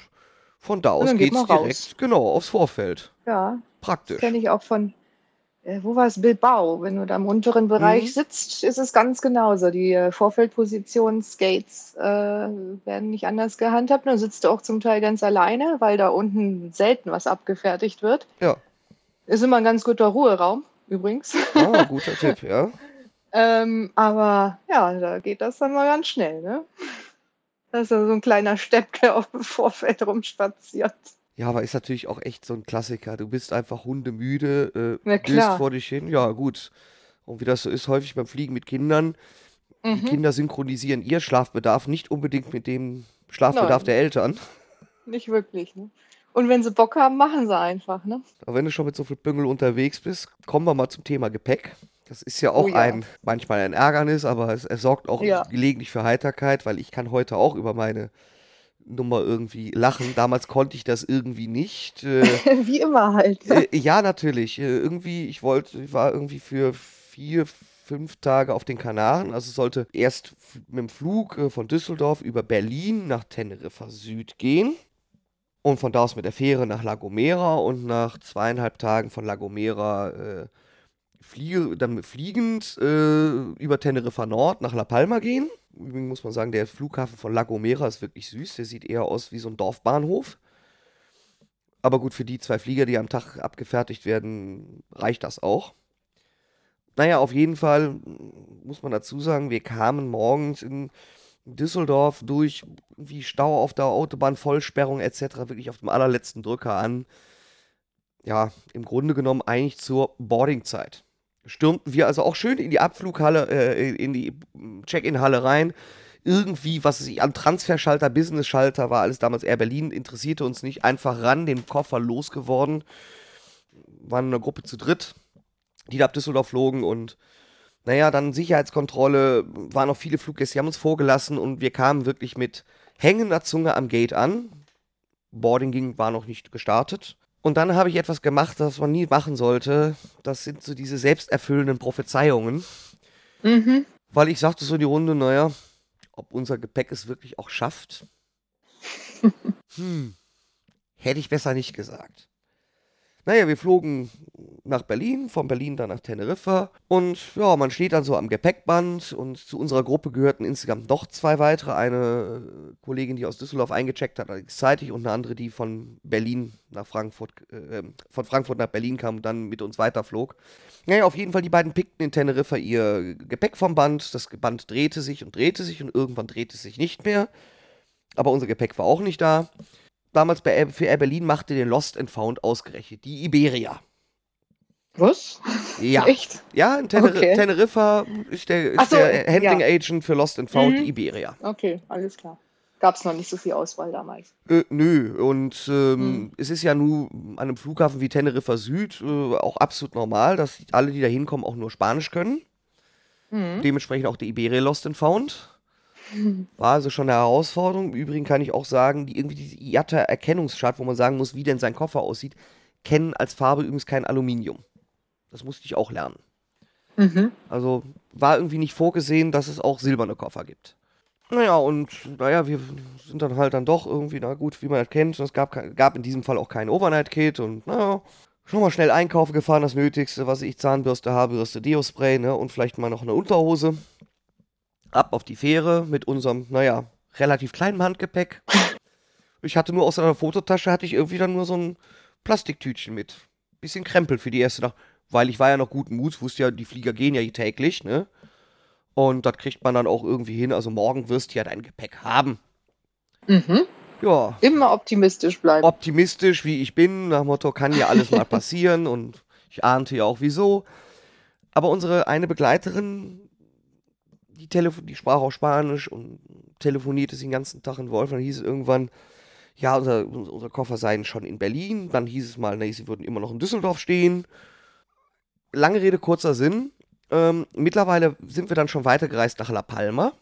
von da aus geht geht's man direkt raus. genau aufs Vorfeld. Ja, Praktisch. kenne ich auch von, äh, wo war es? Bilbao. Wenn du da im unteren Bereich Mhm. sitzt, ist es ganz genauso. Die äh, Vorfeldpositionsgates äh, werden nicht anders gehandhabt. Dann sitzt du auch zum Teil ganz alleine, weil da unten selten was abgefertigt wird. Ja. Ist immer ein ganz guter Ruheraum, übrigens. Ah, guter Tipp, ja. Ähm, aber ja, da geht das dann mal ganz schnell, ne? Das ist ja so ein kleiner Stepp, der auf dem Vorfeld rumspaziert. Ja, aber ist natürlich auch echt so ein Klassiker. Du bist einfach hundemüde, äh, klar. vor dich hin. Ja, gut. Und wie das so ist, häufig beim Fliegen mit Kindern, die Mhm. Kinder synchronisieren ihr Schlafbedarf nicht unbedingt mit dem Schlafbedarf Nein. der Eltern. Nicht wirklich, ne? Und wenn sie Bock haben, machen sie einfach, ne? Aber wenn du schon mit so viel Büngel unterwegs bist, kommen wir mal zum Thema Gepäck. Das ist ja auch Oh ja. ein, manchmal ein Ärgernis, aber es, es sorgt auch Ja. gelegentlich für Heiterkeit, weil ich kann heute auch über meine Nummer irgendwie lachen. Damals konnte ich das irgendwie nicht. Äh, Wie immer halt. ne? äh, ja, natürlich. Äh, irgendwie, ich wollte, ich war irgendwie für vier, fünf Tage auf den Kanaren. Also es sollte erst mit dem Flug äh, von Düsseldorf über Berlin nach Teneriffa Süd gehen. Und von da aus mit der Fähre nach La Gomera und nach zweieinhalb Tagen von La Gomera äh, fliege, dann fliegend äh, über Teneriffa Nord nach La Palma gehen. Übrigens muss man sagen, der Flughafen von La Gomera ist wirklich süß. Der sieht eher aus wie so ein Dorfbahnhof. Aber gut, für die zwei Flieger, die am Tag abgefertigt werden, reicht das auch. Naja, auf jeden Fall muss man dazu sagen, wir kamen morgens in Düsseldorf durch wie Stau auf der Autobahn, Vollsperrung etc. wirklich auf dem allerletzten Drücker an. ja, im Grunde genommen eigentlich zur Boardingzeit. Stürmten wir also auch schön in die Abflughalle, äh, in die Check-in-Halle rein. Irgendwie, was es an Transferschalter, Business-Schalter war, alles damals Air Berlin, interessierte uns nicht. Einfach ran, den Koffer losgeworden. Waren eine Gruppe zu dritt, die da ab Düsseldorf flogen und naja, dann Sicherheitskontrolle, waren noch viele Fluggäste, die haben uns vorgelassen und wir kamen wirklich mit hängender Zunge am Gate an. Boarding ging, war noch nicht gestartet. Und dann habe ich etwas gemacht, das man nie machen sollte. Das sind so diese selbsterfüllenden Prophezeiungen. Mhm. Weil ich sagte so in die Runde, naja, ob unser Gepäck es wirklich auch schafft. hm, hätte ich besser nicht gesagt. Naja, wir flogen nach Berlin, von Berlin dann nach Teneriffa. Und ja, man steht dann so am Gepäckband und zu unserer Gruppe gehörten insgesamt noch zwei weitere. Eine Kollegin, die aus Düsseldorf eingecheckt hat, zeitig, und eine andere, die von Berlin nach Frankfurt, äh, von Frankfurt nach Berlin kam und dann mit uns weiterflog. Naja, auf jeden Fall, die beiden pickten in Teneriffa ihr Gepäck vom Band. Das Band drehte sich und drehte sich und irgendwann drehte es sich nicht mehr. Aber unser Gepäck war auch nicht da damals bei, für Air Berlin machte den Lost and Found ausgerechnet, die Iberia. Was? Ja. Echt? Ja, in Tener Okay. Teneriffa ist der, ist so, der Handling ja. Agent für Lost and Found Mhm. die Iberia. Okay, alles klar. Gab es noch nicht so viel Auswahl damals. Äh, nö, und ähm, Hm. es ist ja nur an einem Flughafen wie Teneriffa Süd äh, auch absolut normal, dass alle, die da hinkommen, auch nur Spanisch können. Mhm. Dementsprechend auch die Iberia Lost and Found. War also schon eine Herausforderung. Im Übrigen kann ich auch sagen, die irgendwie diese IATA-Erkennungschart, wo man sagen muss, wie denn sein Koffer aussieht, kennen als Farbe übrigens kein Aluminium. Das musste ich auch lernen. Mhm. Also war irgendwie nicht vorgesehen, dass es auch silberne Koffer gibt. Naja, und naja, wir sind dann halt dann doch irgendwie, na gut, wie man das kennt. Es gab, gab in diesem Fall auch kein Overnight-Kit und naja, schon mal schnell einkaufen gefahren, das Nötigste, was ich, Zahnbürste, Haarbürste, Deo-Spray, ne, und vielleicht mal noch eine Unterhose. Ab auf die Fähre mit unserem, naja, relativ kleinen Handgepäck. Ich hatte nur aus einer Fototasche, hatte ich irgendwie dann nur so ein Plastiktütchen mit. Bisschen Krempel für die erste Nacht. Weil ich war ja noch guten Muts, wusste ja, die Flieger gehen ja täglich, ne? Und das kriegt man dann auch irgendwie hin. Also morgen wirst du ja dein Gepäck haben. Mhm. Ja, Immer optimistisch bleiben. optimistisch wie ich bin, nach dem Motto, kann ja alles mal passieren und ich ahnte ja auch wieso. Aber unsere eine Begleiterin, die, Telefon die sprach auch Spanisch und telefonierte sie den ganzen Tag in Wolf. Dann hieß es irgendwann, ja, unser, unser Koffer seien schon in Berlin. Dann hieß es mal, nee, sie würden immer noch in Düsseldorf stehen. Lange Rede, kurzer Sinn. Ähm, mittlerweile sind wir dann schon weitergereist nach La Palma.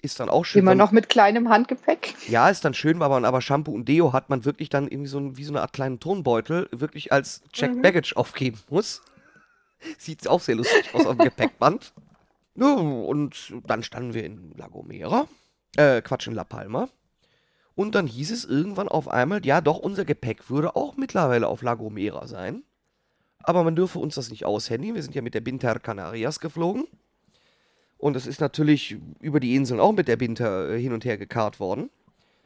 Ist dann auch schön. Immer noch mit kleinem Handgepäck. ja, ist dann schön, weil man aber Shampoo und Deo hat man wirklich dann irgendwie so ein, wie so eine Art kleinen Tonbeutel wirklich als Checked Mhm. Baggage aufgeben muss. Sieht auch sehr lustig aus auf dem Gepäckband. Ja, und dann standen wir in La Gomera, äh, Quatsch, in La Palma. Und dann hieß es irgendwann auf einmal, ja doch, unser Gepäck würde auch mittlerweile auf La Gomera sein. Aber man dürfe uns das nicht aushändigen. Wir sind ja mit der Binter Canarias geflogen. Und es ist natürlich über die Inseln auch mit der Binter äh, hin und her gekarrt worden.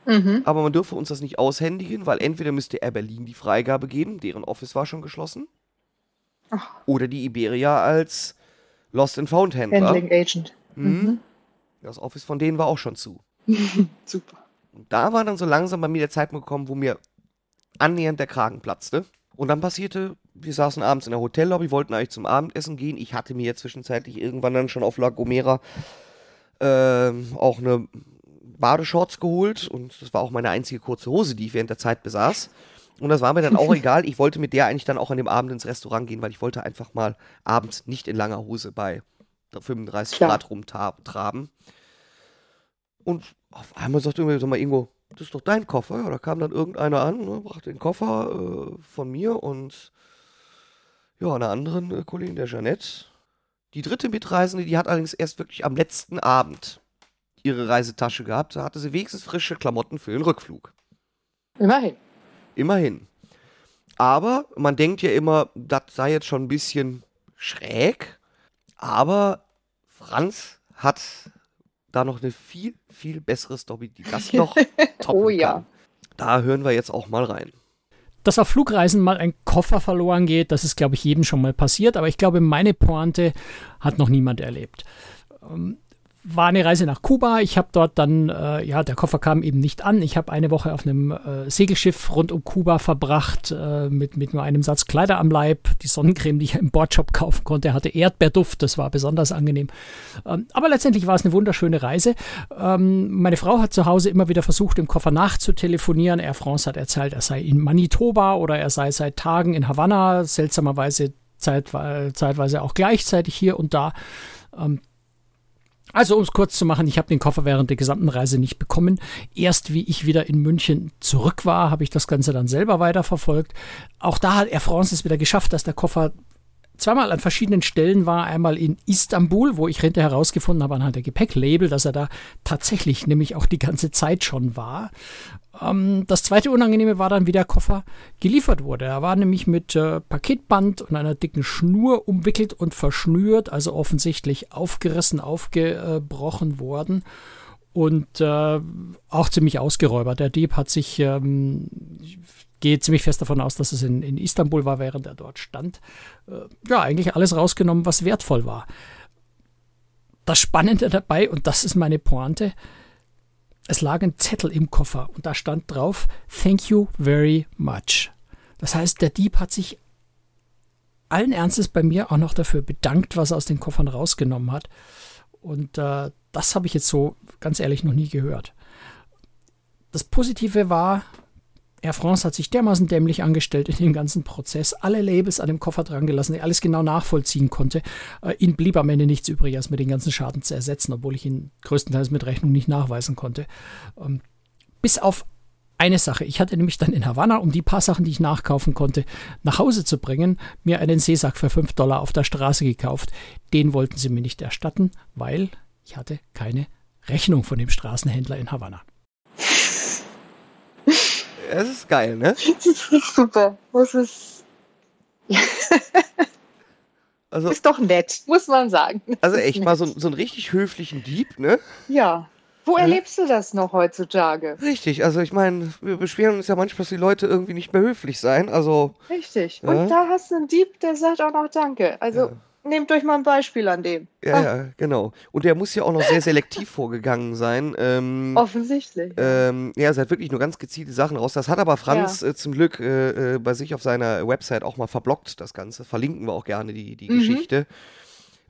Mhm. Aber man dürfe uns das nicht aushändigen, weil entweder müsste Air Berlin die Freigabe geben, deren Office war schon geschlossen, Ach. oder die Iberia als Lost and Found Händler. Handling Agent. Mhm. Das Office von denen war auch schon zu. Super. Und da war dann so langsam bei mir der Zeitpunkt gekommen, wo mir annähernd der Kragen platzte. Und dann passierte, wir saßen abends in der Hotellobby, wollten eigentlich zum Abendessen gehen. Ich hatte mir zwischenzeitlich irgendwann dann schon auf La Gomera ähm, auch eine Badeshorts geholt und das war auch meine einzige kurze Hose, die ich während der Zeit besaß. Und das war mir dann auch egal. Ich wollte mit der eigentlich dann auch an dem Abend ins Restaurant gehen, weil ich wollte einfach mal abends nicht in langer Hose bei 35 Klar. Grad rumtraben. Und auf einmal sagte mir, sag mal, Ingo, das ist doch dein Koffer. Ja, da kam dann irgendeiner an, ne, brachte den Koffer äh, von mir und ja, einer anderen äh, Kollegin, der Jeanette. Die dritte Mitreisende, die hat allerdings erst wirklich am letzten Abend ihre Reisetasche gehabt. Da hatte sie wenigstens frische Klamotten für den Rückflug. Immerhin. Immerhin. Aber man denkt ja immer, das sei jetzt schon ein bisschen schräg. Aber Franz hat da noch eine viel, viel bessere Story, die das noch toppen Oh ja. kann. Da hören wir jetzt auch mal rein. Dass auf Flugreisen mal ein Koffer verloren geht, das ist, glaube ich, jedem schon mal passiert. Aber ich glaube, meine Pointe hat noch niemand erlebt. War eine Reise nach Kuba. Ich habe dort dann, äh, ja, der Koffer kam eben nicht an. Ich habe eine Woche auf einem äh, Segelschiff rund um Kuba verbracht, äh, mit, mit nur einem Satz Kleider am Leib. Die Sonnencreme, die ich im Bordshop kaufen konnte, hatte Erdbeerduft. Das war besonders angenehm. Ähm, aber letztendlich war es eine wunderschöne Reise. Ähm, meine Frau hat zu Hause immer wieder versucht, im Koffer nachzutelefonieren. Air France hat erzählt, er sei in Manitoba oder er sei seit Tagen in Havanna. Seltsamerweise zeitweise auch gleichzeitig hier und da. Ähm, also, um es kurz zu machen, ich habe den Koffer während der gesamten Reise nicht bekommen. Erst wie ich wieder in München zurück war, habe ich das Ganze dann selber weiterverfolgt. Auch da hat Air France es wieder geschafft, dass der Koffer zweimal an verschiedenen Stellen war. Einmal in Istanbul, wo ich hinterher herausgefunden habe anhand der Gepäcklabel, dass er da tatsächlich nämlich auch die ganze Zeit schon war. Ähm, das zweite Unangenehme war dann, wie der Koffer geliefert wurde. Er war nämlich mit äh, Paketband und einer dicken Schnur umwickelt und verschnürt, also offensichtlich aufgerissen, aufgebrochen worden und äh, auch ziemlich ausgeräubert. Der Dieb hat sich, ähm, gehe ziemlich fest davon aus, dass es in, in Istanbul war, während er dort stand, äh, ja, eigentlich alles rausgenommen, was wertvoll war. Das Spannende dabei, und das ist meine Pointe, es lag ein Zettel im Koffer und da stand drauf, Thank you very much. Das heißt, der Dieb hat sich allen Ernstes bei mir auch noch dafür bedankt, was er aus den Koffern rausgenommen hat. Und äh, das habe ich jetzt so ganz ehrlich noch nie gehört. Das Positive war, Air France hat sich dermaßen dämlich angestellt in dem ganzen Prozess, alle Labels an dem Koffer dran gelassen, alles genau nachvollziehen konnte. Äh, ihnen blieb am Ende nichts übrig, als mir den ganzen Schaden zu ersetzen, obwohl ich ihn größtenteils mit Rechnung nicht nachweisen konnte. Ähm, bis auf eine Sache. Ich hatte nämlich dann in Havanna, um die paar Sachen, die ich nachkaufen konnte, nach Hause zu bringen, mir einen Seesack für 5 Dollar auf der Straße gekauft. Den wollten sie mir nicht erstatten, weil ich hatte keine Rechnung von dem Straßenhändler in Havanna. Es ist geil, ne? Das ist super. Das ist. Also, ist doch nett, muss man sagen. also echt mal so, so einen richtig höflichen Dieb, ne? Ja. Wo Ja. erlebst du das noch heutzutage? Richtig, also ich meine, wir beschweren uns ja manchmal, dass die Leute irgendwie nicht mehr höflich sein. Also, Richtig. Ja. Und da hast du einen Dieb, der sagt auch noch Danke. Also Ja. Nehmt euch mal ein Beispiel an dem. ja, Ah, ja, genau. Und der muss ja auch noch sehr selektiv vorgegangen sein. Ähm, Offensichtlich. ähm, ja, es hat wirklich nur ganz gezielte Sachen raus. Das hat aber Franz äh, zum Glück äh, äh, bei sich auf seiner Website auch mal verblockt, das Ganze. Verlinken wir auch gerne die, die Mhm. Geschichte.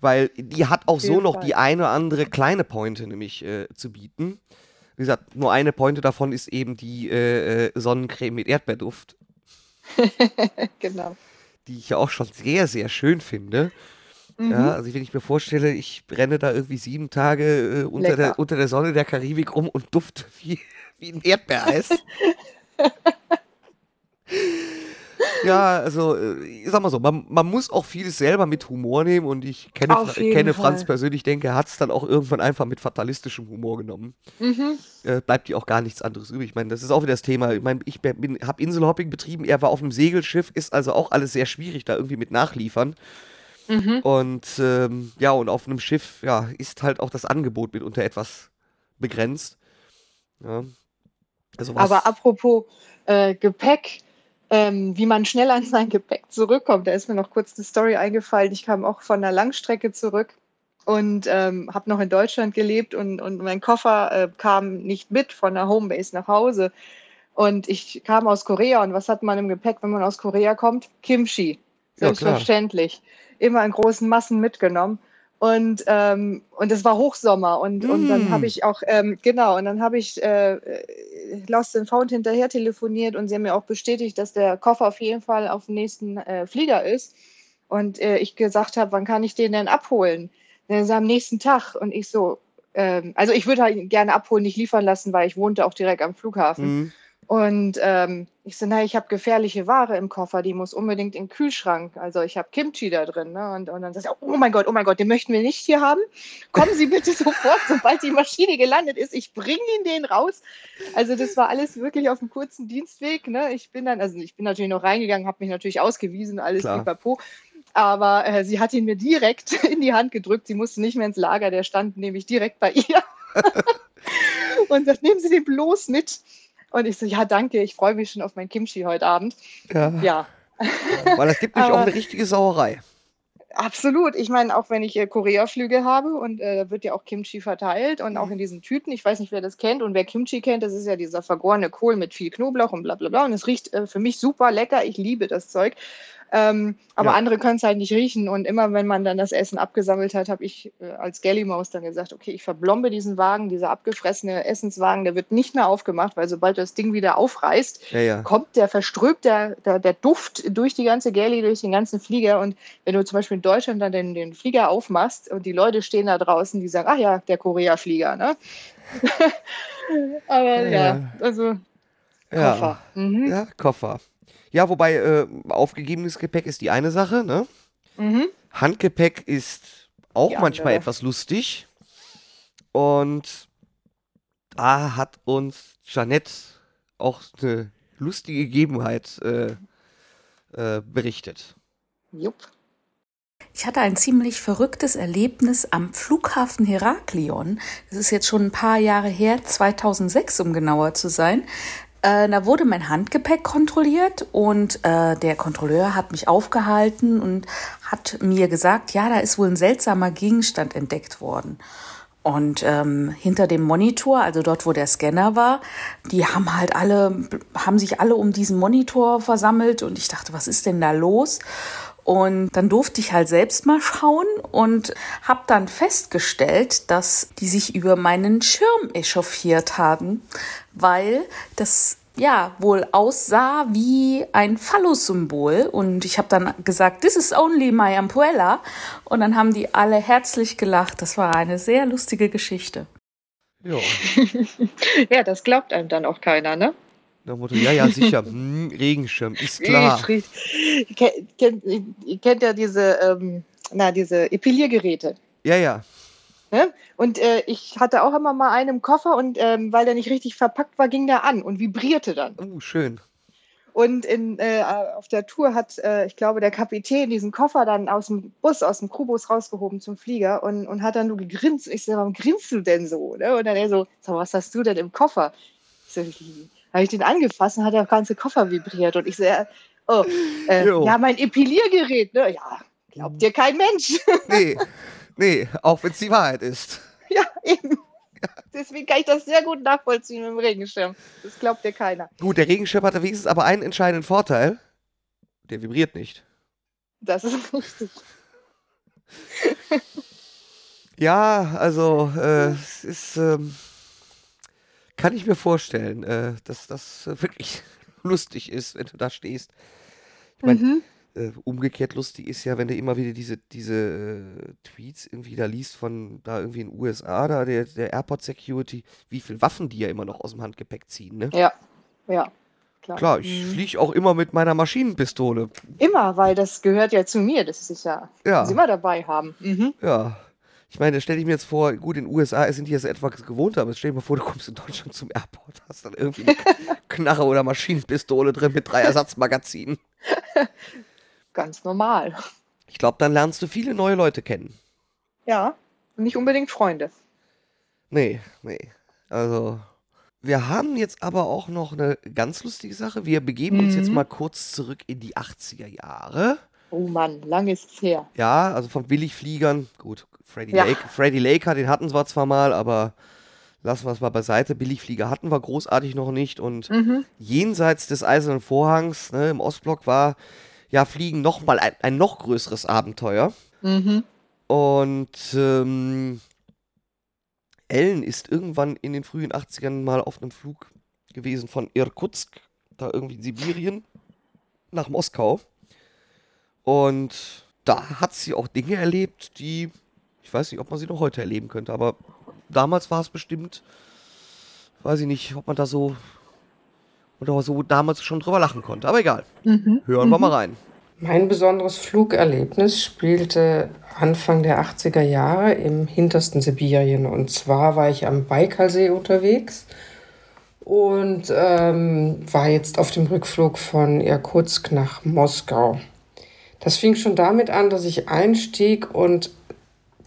Weil die hat auch so noch die eine oder andere kleine Pointe nämlich äh, zu bieten. Wie gesagt, nur eine Pointe davon ist eben die äh, äh, Sonnencreme mit Erdbeerduft, genau. die ich ja auch schon sehr, sehr schön finde. Mhm. Ja, also wenn ich mir vorstelle, ich brenne da irgendwie sieben Tage äh, unter, der, unter der Sonne der Karibik rum und dufte wie, wie ein Erdbeereis. ja, also äh, ich sag mal so, man, man muss auch vieles selber mit Humor nehmen und ich kenne, Fra kenne Franz persönlich, denke, er hat es dann auch irgendwann einfach mit fatalistischem Humor genommen. Mhm. Äh, bleibt dir auch gar nichts anderes übrig. Ich meine, das ist auch wieder das Thema. Ich meine, ich bin, habe Inselhopping betrieben, er war auf einem Segelschiff, ist also auch alles sehr schwierig, da irgendwie mit nachliefern. Mhm. Und ähm, ja, und auf einem Schiff, ja, ist halt auch das Angebot mitunter etwas begrenzt. Ja. Also Aber apropos äh, Gepäck, ähm, wie man schnell an sein Gepäck zurückkommt, da ist mir noch kurz eine Story eingefallen. Ich kam auch von einer Langstrecke zurück und ähm, habe noch in Deutschland gelebt und, und mein Koffer äh, kam nicht mit von der Homebase nach Hause. Und ich kam aus Korea und was hat man im Gepäck, wenn man aus Korea kommt? Kimchi. Ja. Selbstverständlich. Immer in großen Massen mitgenommen. Und, ähm, und es war Hochsommer und, und dann Mm. habe ich auch, ähm, genau, und dann habe ich äh, Lost and Found hinterher telefoniert und sie haben mir auch bestätigt, dass der Koffer auf jeden Fall auf dem nächsten äh, Flieger ist. Und äh, ich gesagt habe, wann kann ich den denn abholen? Dann ist am nächsten Tag. Und ich so, ähm, also ich würde halt gerne abholen, nicht liefern lassen, weil ich wohnte auch direkt am Flughafen. Mhm. Und ähm, ich so, na, ich habe gefährliche Ware im Koffer, die muss unbedingt in den Kühlschrank. Also ich habe Kimchi da drin. Ne? Und, und dann sagt er, oh mein Gott, oh mein Gott, den möchten wir nicht hier haben. Kommen Sie bitte sofort, sobald die Maschine gelandet ist. Ich bringe Ihnen den raus. Also das war alles wirklich auf einem kurzen Dienstweg. Ne? Ich bin dann, also ich bin natürlich noch reingegangen, habe mich natürlich ausgewiesen, alles pipapo. Aber äh, sie hat ihn mir direkt in die Hand gedrückt. Sie musste nicht mehr ins Lager, der stand nämlich direkt bei ihr. und sagt, nehmen Sie den bloß mit. Und ich so, ja, danke, ich freue mich schon auf mein Kimchi heute Abend. Ja. Ja, Weil es gibt nämlich auch eine richtige Sauerei. Absolut. Ich meine, auch wenn ich äh, Korea-Flüge habe und äh, wird ja auch Kimchi verteilt und auch in diesen Tüten. Ich weiß nicht, wer das kennt und wer Kimchi kennt, das ist ja dieser vergorene Kohl mit viel Knoblauch und bla bla bla. Und es riecht äh, für mich super lecker. Ich liebe das Zeug. Ähm, aber Ja. andere können es halt nicht riechen. Und immer wenn man dann das Essen abgesammelt hat, habe ich äh, als Gellimaus dann gesagt, okay, ich verblombe diesen Wagen, dieser abgefressene Essenswagen, der wird nicht mehr aufgemacht, weil sobald du das Ding wieder aufreißt, Ja, ja. kommt der verströmt der, der, der Duft durch die ganze Galley, durch den ganzen Flieger. Und wenn du zum Beispiel in Deutschland dann den, den Flieger aufmachst und die Leute stehen da draußen, die sagen, ach ja, der Korea-Flieger, ne? Aber ja, also. Koffer. Mhm. Ja, Koffer. Ja, wobei äh, aufgegebenes Gepäck ist die eine Sache, ne? Mhm. Handgepäck ist auch Die manchmal andere. etwas lustig. Und da hat uns Jeanette auch eine lustige Gegebenheit äh, äh, berichtet. Jupp. Ich hatte ein ziemlich verrücktes Erlebnis am Flughafen Heraklion. Das ist jetzt schon ein paar Jahre her, 2006 um genauer zu sein. Äh, da wurde mein Handgepäck kontrolliert und äh, der Kontrolleur hat mich aufgehalten und hat mir gesagt, ja, da ist wohl ein seltsamer Gegenstand entdeckt worden. Und ähm, hinter dem Monitor, also dort, wo der Scanner war, die haben halt alle, haben sich alle um diesen Monitor versammelt und ich dachte, was ist denn da los? Und dann durfte ich halt selbst mal schauen und habe dann festgestellt, dass die sich über meinen Schirm echauffiert haben, weil das ja wohl aussah wie ein Phallus-Symbol. Und ich habe dann gesagt, this is only my umbrella. Und dann haben die alle herzlich gelacht. Das war eine sehr lustige Geschichte. Ja. ja, das glaubt einem dann auch keiner, ne? Nach Motto, ja, ja, sicher. Hm, Regenschirm, ist klar. Ich Ihr kennt, ihr kennt ja diese, ähm, na, diese Epiliergeräte. Ja, ja. Ne? Und äh, ich hatte auch immer mal einen im Koffer und ähm, weil der nicht richtig verpackt war, ging der an und vibrierte dann. Oh, schön. Und in, äh, auf der Tour hat, äh, ich glaube, der Kapitän diesen Koffer dann aus dem Bus, aus dem Crewbus rausgehoben zum Flieger und, und hat dann nur gegrinst. Ich so, warum grinst du denn so? Ne? Und dann er so, sag, was hast du denn im Koffer? Ich so, habe ich den angefasst und hat der ganze Koffer vibriert. Und ich so, oh, äh, ja, mein Epiliergerät, ne? Ja, glaubt dir kein Mensch. Nee, nee, auch wenn es die Wahrheit ist. ja, eben. Deswegen kann ich das sehr gut nachvollziehen mit dem Regenschirm. Das glaubt dir keiner. Gut, der Regenschirm hatte wenigstens aber einen entscheidenden Vorteil. Der vibriert nicht. Das ist richtig. Ja, also, äh, es ist, ähm, kann ich mir vorstellen, äh, dass das äh, wirklich lustig ist, wenn du da stehst. Ich meine, Mhm. äh, umgekehrt lustig ist ja, wenn du immer wieder diese, diese äh, Tweets irgendwie da liest von da irgendwie in den USA, da der, der Airport Security, wie viele Waffen die ja immer noch aus dem Handgepäck ziehen, ne? Ja, ja. Klar, Klar, ich Mhm. fliege auch immer mit meiner Maschinenpistole. Immer, weil das gehört ja zu mir. Das ist ja, Ja. ich immer dabei haben. Mhm. Ja. Ich meine, stell dich mir jetzt vor, gut, in den USA sind die das etwas gewohnt, aber stell dir mal vor, du kommst in Deutschland zum Airport, hast dann irgendwie eine Knarre oder Maschinenpistole drin mit drei Ersatzmagazinen. Ganz normal. Ich glaube, dann lernst du viele neue Leute kennen. Ja, nicht unbedingt Freunde. Nee, nee. Also, wir haben jetzt aber auch noch eine ganz lustige Sache. Wir begeben uns jetzt Mhm. mal kurz zurück in die 80er Jahre. Oh Mann, lang ist es her. Ja, also von Billigfliegern. Gut, Freddy, Ja. Lake, Freddy Laker, den hatten wir zwar mal, aber lassen wir es mal beiseite. Billigflieger hatten wir großartig noch nicht. Und Mhm. jenseits des Eisernen Vorhangs ne, im Ostblock war ja Fliegen noch mal ein, ein noch größeres Abenteuer. Mhm. Und ähm, Ellen ist irgendwann in den frühen 80ern mal auf einem Flug gewesen von Irkutsk, da irgendwie in Sibirien, nach Moskau. Und da hat sie auch Dinge erlebt, die, ich weiß nicht, ob man sie noch heute erleben könnte, aber damals war es bestimmt, weiß ich nicht, ob man da so oder so damals schon drüber lachen konnte. Aber egal. Mhm. Hören wir mal rein. Mein besonderes Flugerlebnis spielte Anfang der 80er Jahre im hintersten Sibirien. Und zwar war ich am Baikalsee unterwegs und ähm, war jetzt auf dem Rückflug von Irkutsk nach Moskau. Das fing schon damit an, dass ich einstieg und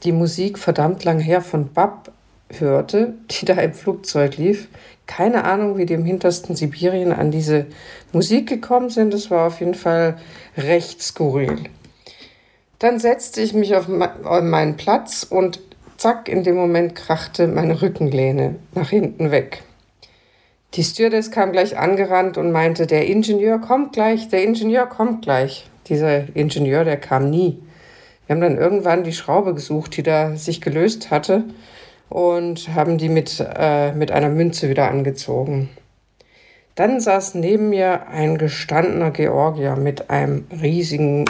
die Musik verdammt lang her von Bab hörte, die da im Flugzeug lief. Keine Ahnung, wie die im hintersten Sibirien an diese Musik gekommen sind. Das war auf jeden Fall recht skurril. Dann setzte ich mich auf meinen Platz und zack, in dem Moment krachte meine Rückenlehne nach hinten weg. Die Stewardess kam gleich angerannt und meinte, der Ingenieur kommt gleich, der Ingenieur kommt gleich. Dieser Ingenieur, der kam nie. Wir haben dann irgendwann die Schraube gesucht, die da sich gelöst hatte und haben die mit, äh, mit einer Münze wieder angezogen. Dann saß neben mir ein gestandener Georgier mit einem riesigen,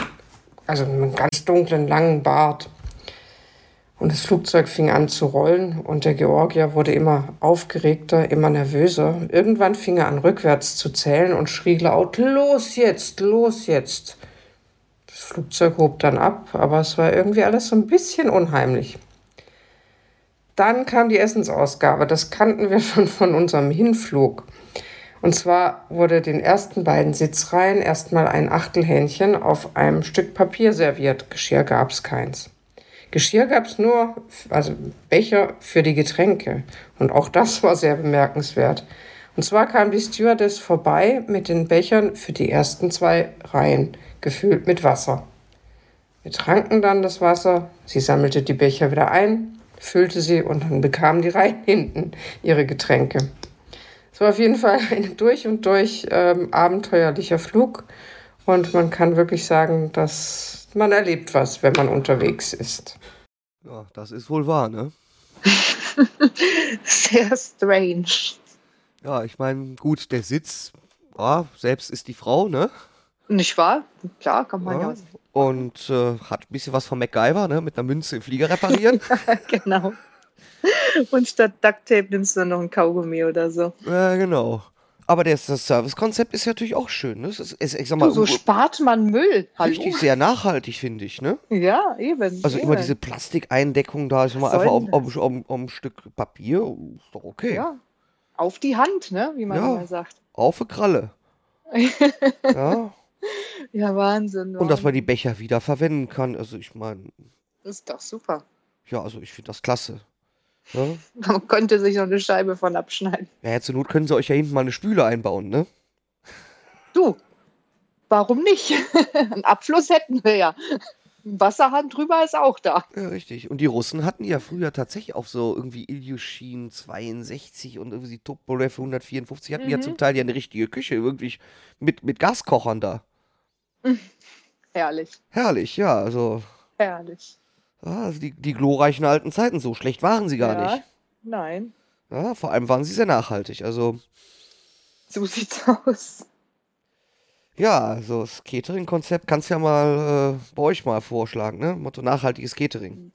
also einem ganz dunklen, langen Bart. Und das Flugzeug fing an zu rollen und der Georgier wurde immer aufgeregter, immer nervöser. Irgendwann fing er an, rückwärts zu zählen und schrie laut, los jetzt, los jetzt. Flugzeug hob dann ab, aber es war irgendwie alles so ein bisschen unheimlich. Dann kam die Essensausgabe, das kannten wir schon von unserem Hinflug. Und zwar wurde den ersten beiden Sitzreihen erstmal ein Achtelhähnchen auf einem Stück Papier serviert. Geschirr gab es keins. Geschirr gab es nur, also Becher für die Getränke. Und auch das war sehr bemerkenswert. Und zwar kam die Stewardess vorbei mit den Bechern für die ersten zwei Reihen, gefüllt mit Wasser. Wir tranken dann das Wasser, sie sammelte die Becher wieder ein, füllte sie und dann bekamen die Reihen hinten ihre Getränke. Es war auf jeden Fall ein durch und durch ähm, abenteuerlicher Flug und man kann wirklich sagen, dass man erlebt was, wenn man unterwegs ist. Ja, das ist wohl wahr, ne? Sehr strange. Ja, ich meine, gut, der Sitz, ja, selbst ist die Frau, ne? Nicht wahr? Klar, kann man ja. ja und äh, hat ein bisschen was von MacGyver, ne? Mit einer Münze im Flieger reparieren. genau. Und statt Ducktape nimmst du dann noch ein Kaugummi oder so. Ja, genau. Aber das, das Servicekonzept ist natürlich auch schön. Ne? Ist, ich sag mal, du, so spart man Müll. Hallo? Richtig sehr nachhaltig, finde ich. Ne? Ja, eben. Also eben. immer diese Plastikeindeckung da, ist immer einfach um, um, um, um, ein Stück Papier. Ist doch okay. Ja. Auf die Hand, ne? wie man ja. immer sagt. Auf die Kralle. ja. Ja, Wahnsinn. Und dass man die Becher wieder verwenden kann. Also ich meine. Ist doch super. Ja, also ich finde das klasse. Ja? Man könnte sich noch eine Scheibe von abschneiden. Ja, zur Not können sie euch ja hinten mal eine Spüle einbauen, ne? Du, warum nicht? Einen Abfluss hätten wir ja. Ein Wasserhahn drüber ist auch da. Ja, richtig. Und die Russen hatten ja früher tatsächlich auch so irgendwie Ilyushin 62 und irgendwie Tupolev 154 hatten mhm. ja zum Teil ja eine richtige Küche, wirklich mit, mit Gaskochern da. Herrlich. Herrlich, ja, also. Herrlich. Ja, also die, die glorreichen alten Zeiten, so schlecht waren sie gar ja, nicht. Nein. Ja, vor allem waren sie sehr nachhaltig, also. So sieht's aus. Ja, also das Catering-Konzept kannst du ja mal äh, bei euch mal vorschlagen, ne? Motto nachhaltiges Catering.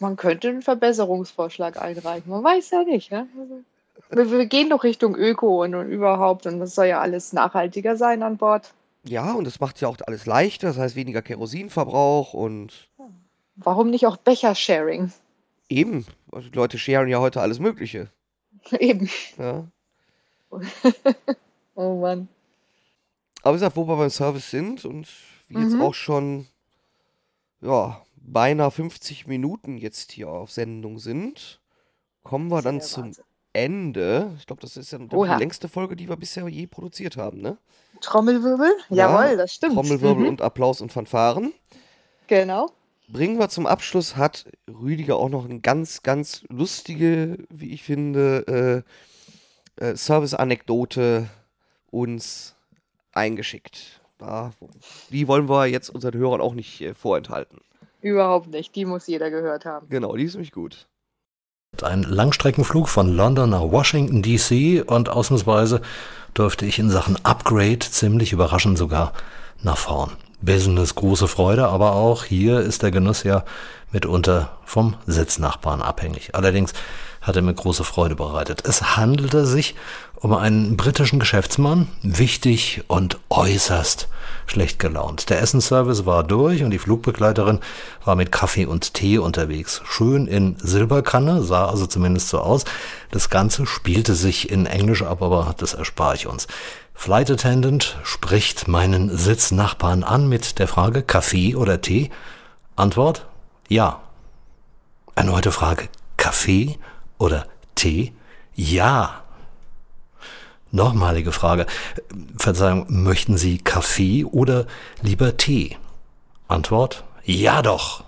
Man könnte einen Verbesserungsvorschlag einreichen. Man weiß ja nicht, ja? Also, wir, wir, gehen doch Richtung Öko und, und überhaupt und das soll ja alles nachhaltiger sein an Bord. Ja, und das macht ja auch alles leichter, das heißt weniger Kerosinverbrauch und. Warum nicht auch Becher-Sharing? Eben. Also die Leute sharen ja heute alles Mögliche. Eben. Ja. oh Mann. Aber wie gesagt, wo wir beim Service sind und wir mhm. jetzt auch schon ja, beinahe 50 Minuten jetzt hier auf Sendung sind, kommen wir dann zum Wahnsinn. Ende. Ich glaube, das ist ja die längste Folge, die wir bisher je produziert haben, ne? Trommelwirbel? Ja, Jawohl, das stimmt. Trommelwirbel mhm. und Applaus und Fanfaren. Genau. Bringen wir zum Abschluss, hat Rüdiger auch noch eine ganz, ganz lustige, wie ich finde, äh, äh, Service-Anekdote uns eingeschickt. Da, die wollen wir jetzt unseren Hörern auch nicht äh, vorenthalten. Überhaupt nicht, die muss jeder gehört haben. Genau, die ist nämlich gut. Ein Langstreckenflug von London nach Washington DC und ausnahmsweise durfte ich in Sachen Upgrade ziemlich überraschend sogar nach vorn. Business große Freude, aber auch hier ist der Genuss ja mitunter vom Sitznachbarn abhängig. Allerdings hat er mir große Freude bereitet. Es handelte sich um einen britischen Geschäftsmann, wichtig und äußerst schlecht gelaunt. Der Essensservice war durch und die Flugbegleiterin war mit Kaffee und Tee unterwegs. Schön in Silberkanne, sah also zumindest so aus. Das Ganze spielte sich in Englisch ab, aber das erspare ich uns. Flight Attendant spricht meinen Sitznachbarn an mit der Frage Kaffee oder Tee? Antwort ja. Erneute Frage Kaffee oder Tee? Ja. Nochmalige Frage. Verzeihung, möchten Sie Kaffee oder lieber Tee? Antwort Ja doch.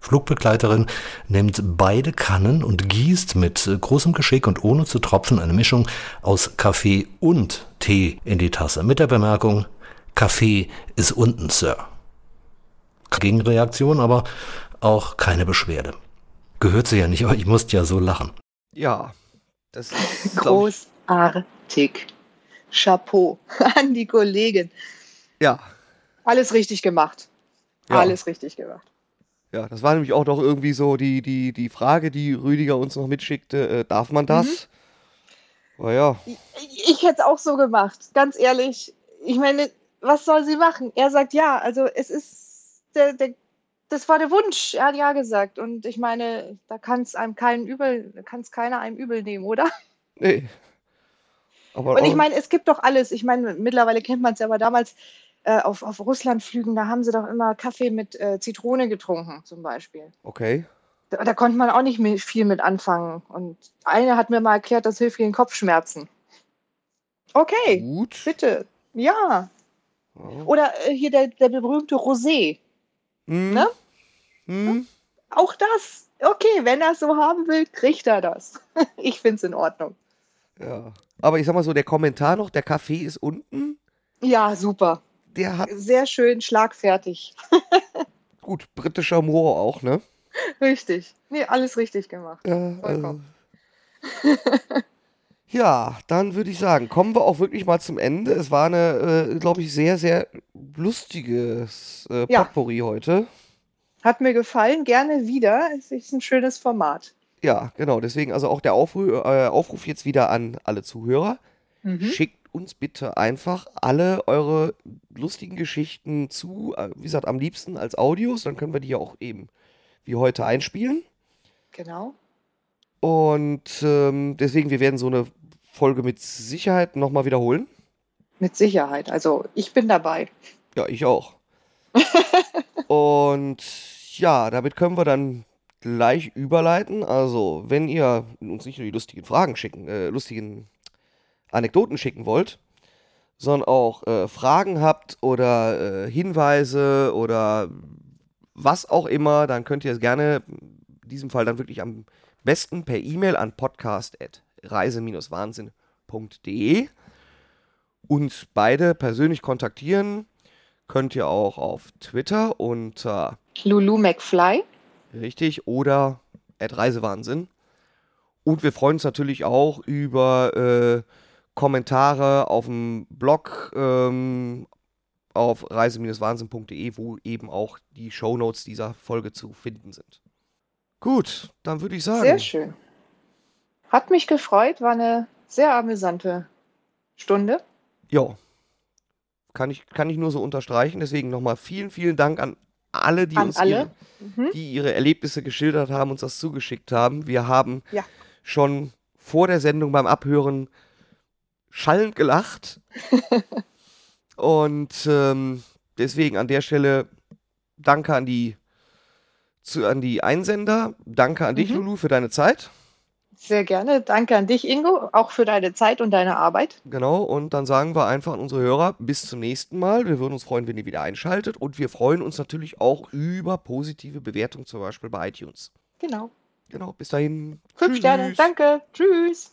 Flugbegleiterin nimmt beide Kannen und gießt mit großem Geschick und ohne zu tropfen eine Mischung aus Kaffee und Tee in die Tasse mit der Bemerkung, Kaffee ist unten, Sir. Gegenreaktion, aber auch keine Beschwerde. Gehört sie ja nicht, aber ich musste ja so lachen. Ja, das ist großartig. Chapeau an die Kollegin. Ja. Alles richtig gemacht. Ja. Alles richtig gemacht. Ja, das war nämlich auch noch irgendwie so die, die, die Frage, die Rüdiger uns noch mitschickte. Äh, darf man das? Mhm. ja. Ich, ich hätte es auch so gemacht, ganz ehrlich. Ich meine, was soll sie machen? Er sagt ja. Also es ist der, der das war der Wunsch. Er hat ja gesagt. Und ich meine, da kann es einem keinen übel, kann es keiner einem übel nehmen, oder? Nee. Aber und ich meine, es gibt doch alles. Ich meine, mittlerweile kennt man es ja, aber damals äh, auf, auf Russlandflügen, da haben sie doch immer Kaffee mit äh, Zitrone getrunken, zum Beispiel. Okay. Da, da konnte man auch nicht viel mit anfangen. Und eine hat mir mal erklärt, das hilft gegen Kopfschmerzen. Okay, Gut. bitte. Ja. Ja. Oder äh, hier der, der berühmte Rosé. Hm. Ne? Hm. Auch das. Okay, wenn er es so haben will, kriegt er das. ich finde es in Ordnung. Ja. Aber ich sag mal so, der Kommentar noch, der Kaffee ist unten, Ja, super. der hat Sehr schön schlagfertig. gut britischer Humor auch, ne? richtig. Nee, alles richtig gemacht. Ja, Vollkommen. ja, dann würde ich sagen, kommen wir auch wirklich mal zum Ende. Es war eine, äh, glaube ich, sehr, sehr lustiges äh, Ja. Potpourri heute. Hat mir gefallen, gerne wieder. Es ist ein schönes Format. Ja, genau. Deswegen also auch der Aufruf, äh, Aufruf jetzt wieder an alle Zuhörer. Mhm. Schickt uns bitte einfach alle eure lustigen Geschichten zu. Äh, Wie gesagt, am liebsten als Audios. Dann können wir die ja auch eben wie heute einspielen. Genau. Und ähm, deswegen, wir werden so eine Folge mit Sicherheit nochmal wiederholen. Mit Sicherheit. Also ich bin dabei. Ja, ich auch. Und ja, damit können wir dann gleich überleiten. Also, wenn ihr uns nicht nur die lustigen Fragen schicken, äh, lustigen Anekdoten schicken wollt, sondern auch äh, Fragen habt oder äh, Hinweise oder was auch immer, dann könnt ihr es gerne, in diesem Fall dann wirklich am besten per E-Mail an podcast.reise-wahnsinn.de uns beide persönlich kontaktieren. Könnt ihr auch auf Twitter unter Lulu McFly. Richtig oder at Reisewahnsinn. Und wir freuen uns natürlich auch über äh, Kommentare auf dem Blog ähm, auf reise-wahnsinn.de, wo eben auch die Shownotes dieser Folge zu finden sind. Gut, dann würde ich sagen. Sehr schön. Hat mich gefreut, war eine sehr amüsante Stunde. Ja. Kann ich, kann ich nur so unterstreichen. Deswegen nochmal vielen, vielen Dank an alle, die An uns alle. Ihre, Mhm. die ihre Erlebnisse geschildert haben, uns das zugeschickt haben. Wir haben Ja. schon vor der Sendung beim Abhören schallend gelacht. Und ähm, deswegen an der Stelle danke an die, zu, an die Einsender. Danke an dich, Mhm. Lulu, für deine Zeit. Sehr gerne. Danke an dich, Ingo, auch für deine Zeit und deine Arbeit. Genau, und dann sagen wir einfach an unsere Hörer, bis zum nächsten Mal. Wir würden uns freuen, wenn ihr wieder einschaltet. Und wir freuen uns natürlich auch über positive Bewertungen, zum Beispiel bei iTunes. Genau. Genau, bis dahin. Fünf Sterne. Tschüss. Danke. Tschüss.